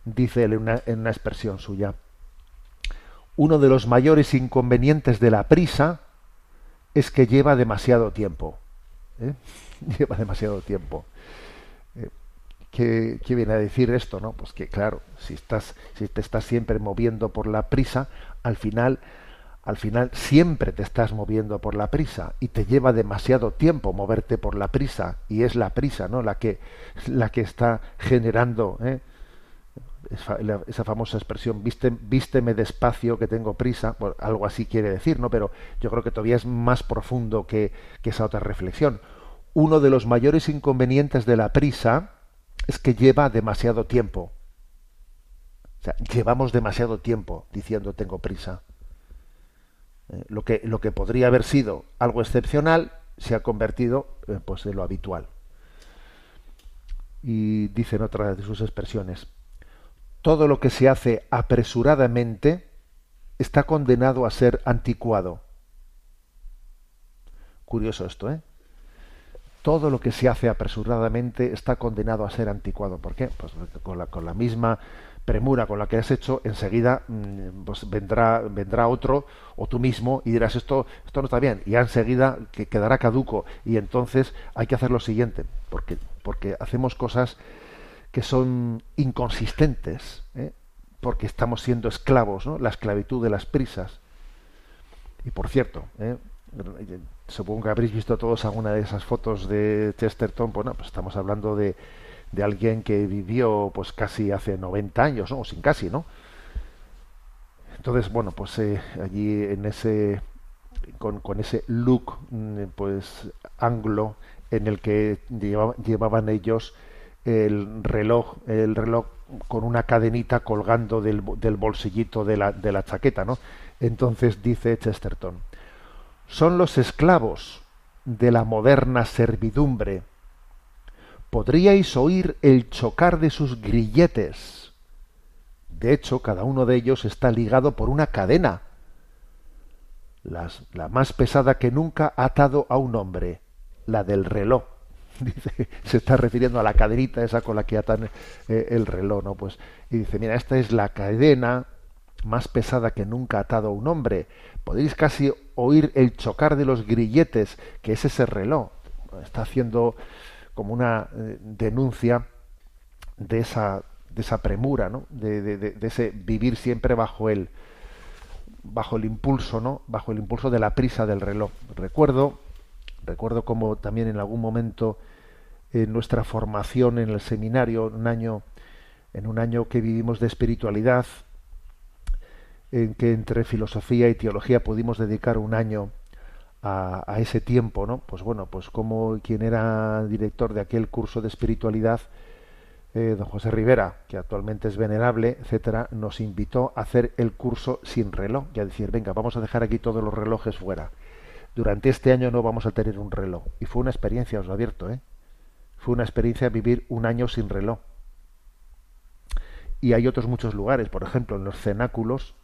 Dice él en una, expresión suya, uno de los mayores inconvenientes de la prisa es que lleva demasiado tiempo. ¿eh? Lleva demasiado tiempo. Eh, ¿qué, ¿Qué viene a decir esto? No? Pues que claro, si estás, si te estás siempre moviendo por la prisa, al final, al final siempre te estás moviendo por la prisa y te lleva demasiado tiempo moverte por la prisa y es la prisa, ¿no? La que, la que está generando ¿eh? esa, famosa expresión, "Viste- vísteme despacio que tengo prisa, bueno, algo así quiere decir, ¿no? Pero yo creo que todavía es más profundo que, que esa otra reflexión. Uno de los mayores inconvenientes de la prisa es que lleva demasiado tiempo. O sea, llevamos demasiado tiempo diciendo tengo prisa. Eh, lo, que, lo que podría haber sido algo excepcional se ha convertido eh, pues en lo habitual. Y dice en otra de sus expresiones, todo lo que se hace apresuradamente está condenado a ser anticuado. Curioso esto, ¿eh? Todo lo que se hace apresuradamente está condenado a ser anticuado. ¿Por qué? Pues con la, con la misma premura con la que has hecho, enseguida mm, pues vendrá, vendrá otro o tú mismo y dirás esto, esto no está bien. Y enseguida que quedará caduco. Y entonces hay que hacer lo siguiente, porque, porque hacemos cosas que son inconsistentes, ¿eh? porque estamos siendo esclavos, ¿no? la esclavitud de las prisas. Y por cierto, ¿eh? Supongo que habréis visto todos alguna de esas fotos de Chesterton, bueno, pues estamos hablando de, de alguien que vivió pues casi hace 90 años, ¿no? o sin casi, ¿no? Entonces, bueno, pues eh, allí en ese con, con ese look mm, pues anglo en el que lleva- llevaban ellos el reloj, el reloj con una cadenita colgando del, del bolsillito de la, de la chaqueta, ¿no? Entonces dice Chesterton, son los esclavos de la moderna servidumbre. Podríais oír el chocar de sus grilletes. De hecho, cada uno de ellos está ligado por una cadena, la más pesada que nunca ha atado a un hombre, la del reloj. Dice, se está refiriendo a la cadenita esa con la que atan eh, el reloj, ¿no? Pues, y dice, mira, esta es la cadena más pesada que nunca ha atado a un hombre. Podéis casi oír el chocar de los grilletes, que es ese reloj. Está haciendo como una eh, denuncia de esa, de esa premura, ¿no? De, de- de- ese vivir siempre bajo el, bajo el impulso, ¿no? Bajo el impulso de la prisa del reloj. Recuerdo, recuerdo como también en algún momento en nuestra formación en el seminario, un año, en un año que vivimos de espiritualidad, en que entre filosofía y teología pudimos dedicar un año a, a ese tiempo, ¿no? Pues bueno, pues como quien era director de aquel curso de espiritualidad, eh, don José Rivera, que actualmente es venerable, etcétera, nos invitó a hacer el curso sin reloj y a decir, venga, vamos a dejar aquí todos los relojes fuera. Durante este año no vamos a tener un reloj. Y fue una experiencia, os lo advierto, ¿eh? Fue una experiencia vivir un año sin reloj. Y hay otros muchos lugares, por ejemplo, en los cenáculos,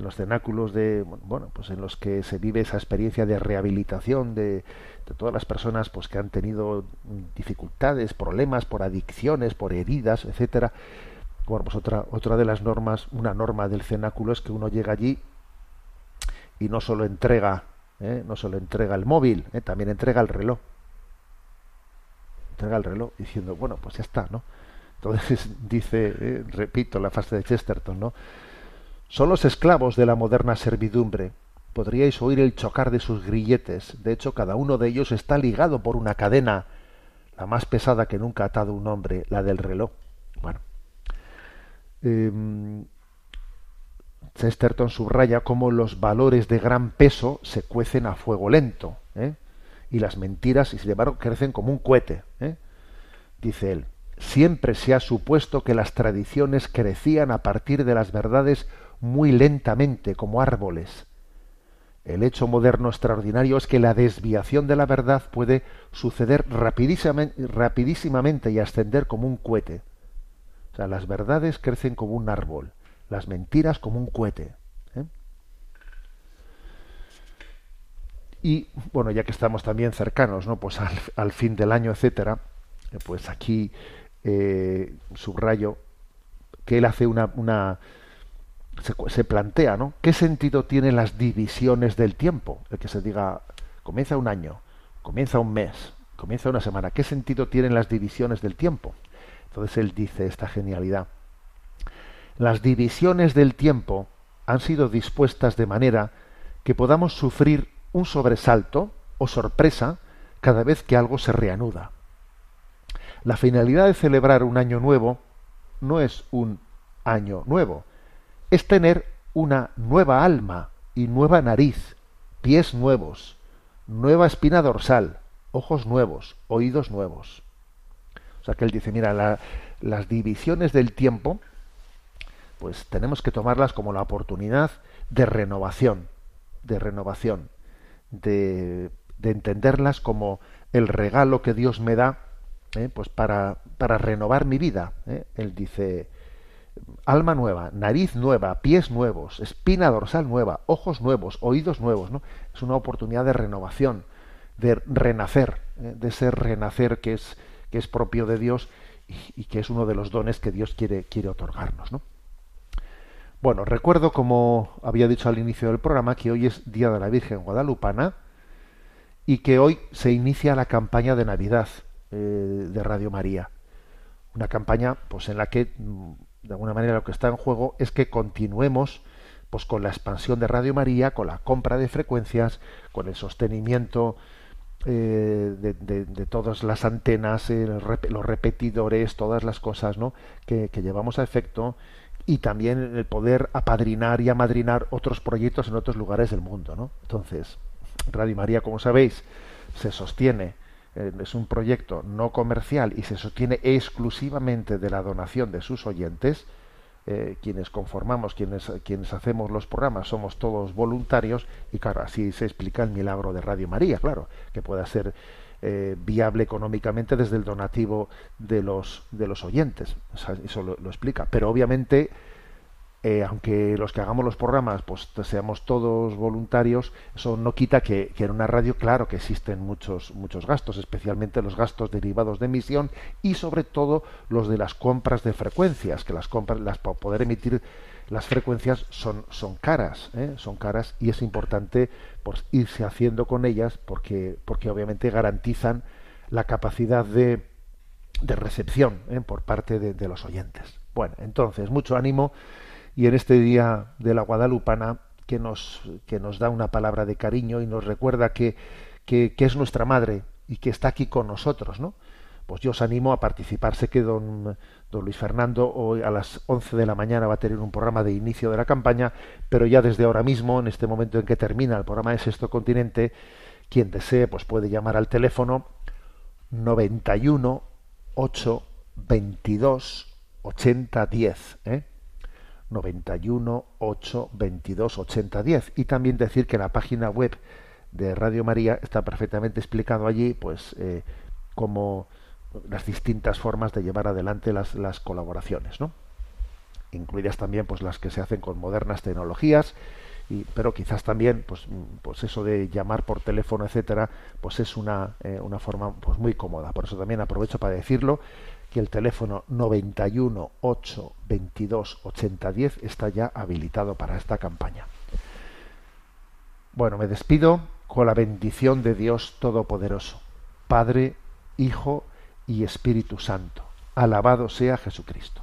en los cenáculos de bueno pues en los que se vive esa experiencia de rehabilitación de, de todas las personas pues que han tenido dificultades problemas por adicciones por heridas etcétera bueno pues otra otra de las normas una norma del cenáculo es que uno llega allí y no solo entrega ¿eh? no solo entrega el móvil ¿eh? también entrega el reloj entrega el reloj diciendo bueno pues ya está no entonces dice eh, repito la frase de Chesterton no son los esclavos de la moderna servidumbre. Podríais oír el chocar de sus grilletes. De hecho, cada uno de ellos está ligado por una cadena, la más pesada que nunca ha atado un hombre, la del reloj. Bueno. Em, Chesterton subraya cómo los valores de gran peso se cuecen a fuego lento, ¿eh? y las mentiras, y sin embargo, crecen como un cohete. ¿eh? Dice él, siempre se ha supuesto que las tradiciones crecían a partir de las verdades muy lentamente, como árboles. El hecho moderno extraordinario es que la desviación de la verdad puede suceder rapidísimamente, y ascender como un cohete. O sea, las verdades crecen como un árbol, las mentiras como un cohete. ¿eh? Y bueno, ya que estamos también cercanos, ¿no? Pues al, fin del año, etcétera, eh, pues aquí eh, subrayo que él hace una se, plantea, ¿no? ¿Qué sentido tienen las divisiones del tiempo? El que se diga, comienza un año, comienza un mes, comienza una semana. ¿Qué sentido tienen las divisiones del tiempo? Entonces él dice esta genialidad. Las divisiones del tiempo han sido dispuestas de manera que podamos sufrir un sobresalto o sorpresa cada vez que algo se reanuda. La finalidad de celebrar un año nuevo no es un año nuevo, es tener una nueva alma y nueva nariz, pies nuevos, nueva espina dorsal, ojos nuevos, oídos nuevos. O sea que él dice, mira, la- las divisiones del tiempo, pues tenemos que tomarlas como la oportunidad de renovación, de renovación, de, de entenderlas como el regalo que Dios me da, ¿eh? pues para, para renovar mi vida. ¿eh? Él dice, alma nueva, nariz nueva, pies nuevos, espina dorsal nueva, ojos nuevos, oídos nuevos. Es una oportunidad de renovación, de renacer, ¿eh? de ese renacer que es, que es propio de Dios y, y que es uno de los dones que Dios quiere, quiere otorgarnos, ¿no? Bueno, recuerdo, como había dicho al inicio del programa, que hoy es Día de la Virgen Guadalupana y que hoy se inicia la campaña de Navidad eh, de Radio María. Una campaña pues, en la que, mm, de alguna manera, lo que está en juego es que continuemos pues, con la expansión de Radio María, con la compra de frecuencias, con el sostenimiento eh, de, de- todas las antenas, los repetidores, todas las cosas ¿no? que, que llevamos a efecto y también el poder apadrinar y amadrinar otros proyectos en otros lugares del mundo. ¿no? Entonces, Radio María, como sabéis, se sostiene, es un proyecto no comercial y se sostiene exclusivamente de la donación de sus oyentes. Eh, quienes conformamos, quienes, quienes hacemos los programas, somos todos voluntarios y claro, así se explica el milagro de Radio María, claro, que pueda ser eh, viable económicamente desde el donativo de los, de los oyentes. Eso lo explica. Pero obviamente, eh, aunque los que hagamos los programas pues seamos todos voluntarios, eso no quita que, en una radio, claro que existen muchos, muchos gastos, especialmente los gastos derivados de emisión y sobre todo los de las compras de frecuencias, que las compras, las para poder emitir las frecuencias son, son caras, ¿eh? son caras y es importante pues, irse haciendo con ellas porque, porque obviamente garantizan la capacidad de, de recepción ¿eh? por parte de los oyentes. Bueno, entonces, mucho ánimo y en este día de la Guadalupana que nos, que nos da una palabra de cariño y nos recuerda que, que, es nuestra madre y que está aquí con nosotros, ¿no? Pues yo os animo a participar. Sé que don, don Luis Fernando hoy a las 11 de la mañana va a tener un programa de inicio de la campaña, pero ya desde ahora mismo, en este momento en que termina el programa de Sexto Continente, quien desee pues puede llamar al teléfono 91 8 22 80 10, ¿eh? 91 8 22 80 10 y también decir que la página web de Radio María está perfectamente explicado allí pues eh, como las distintas formas de llevar adelante las, las colaboraciones ¿no? incluidas también pues las que se hacen con modernas tecnologías y, pero quizás también pues, mm, pues eso de llamar por teléfono etcétera pues es una, eh, una forma pues muy cómoda por eso también aprovecho para decirlo que el teléfono 91 8 22 80 10 está ya habilitado para esta campaña. Bueno, me despido con la bendición de Dios Todopoderoso, Padre, Hijo y Espíritu Santo. Alabado sea Jesucristo.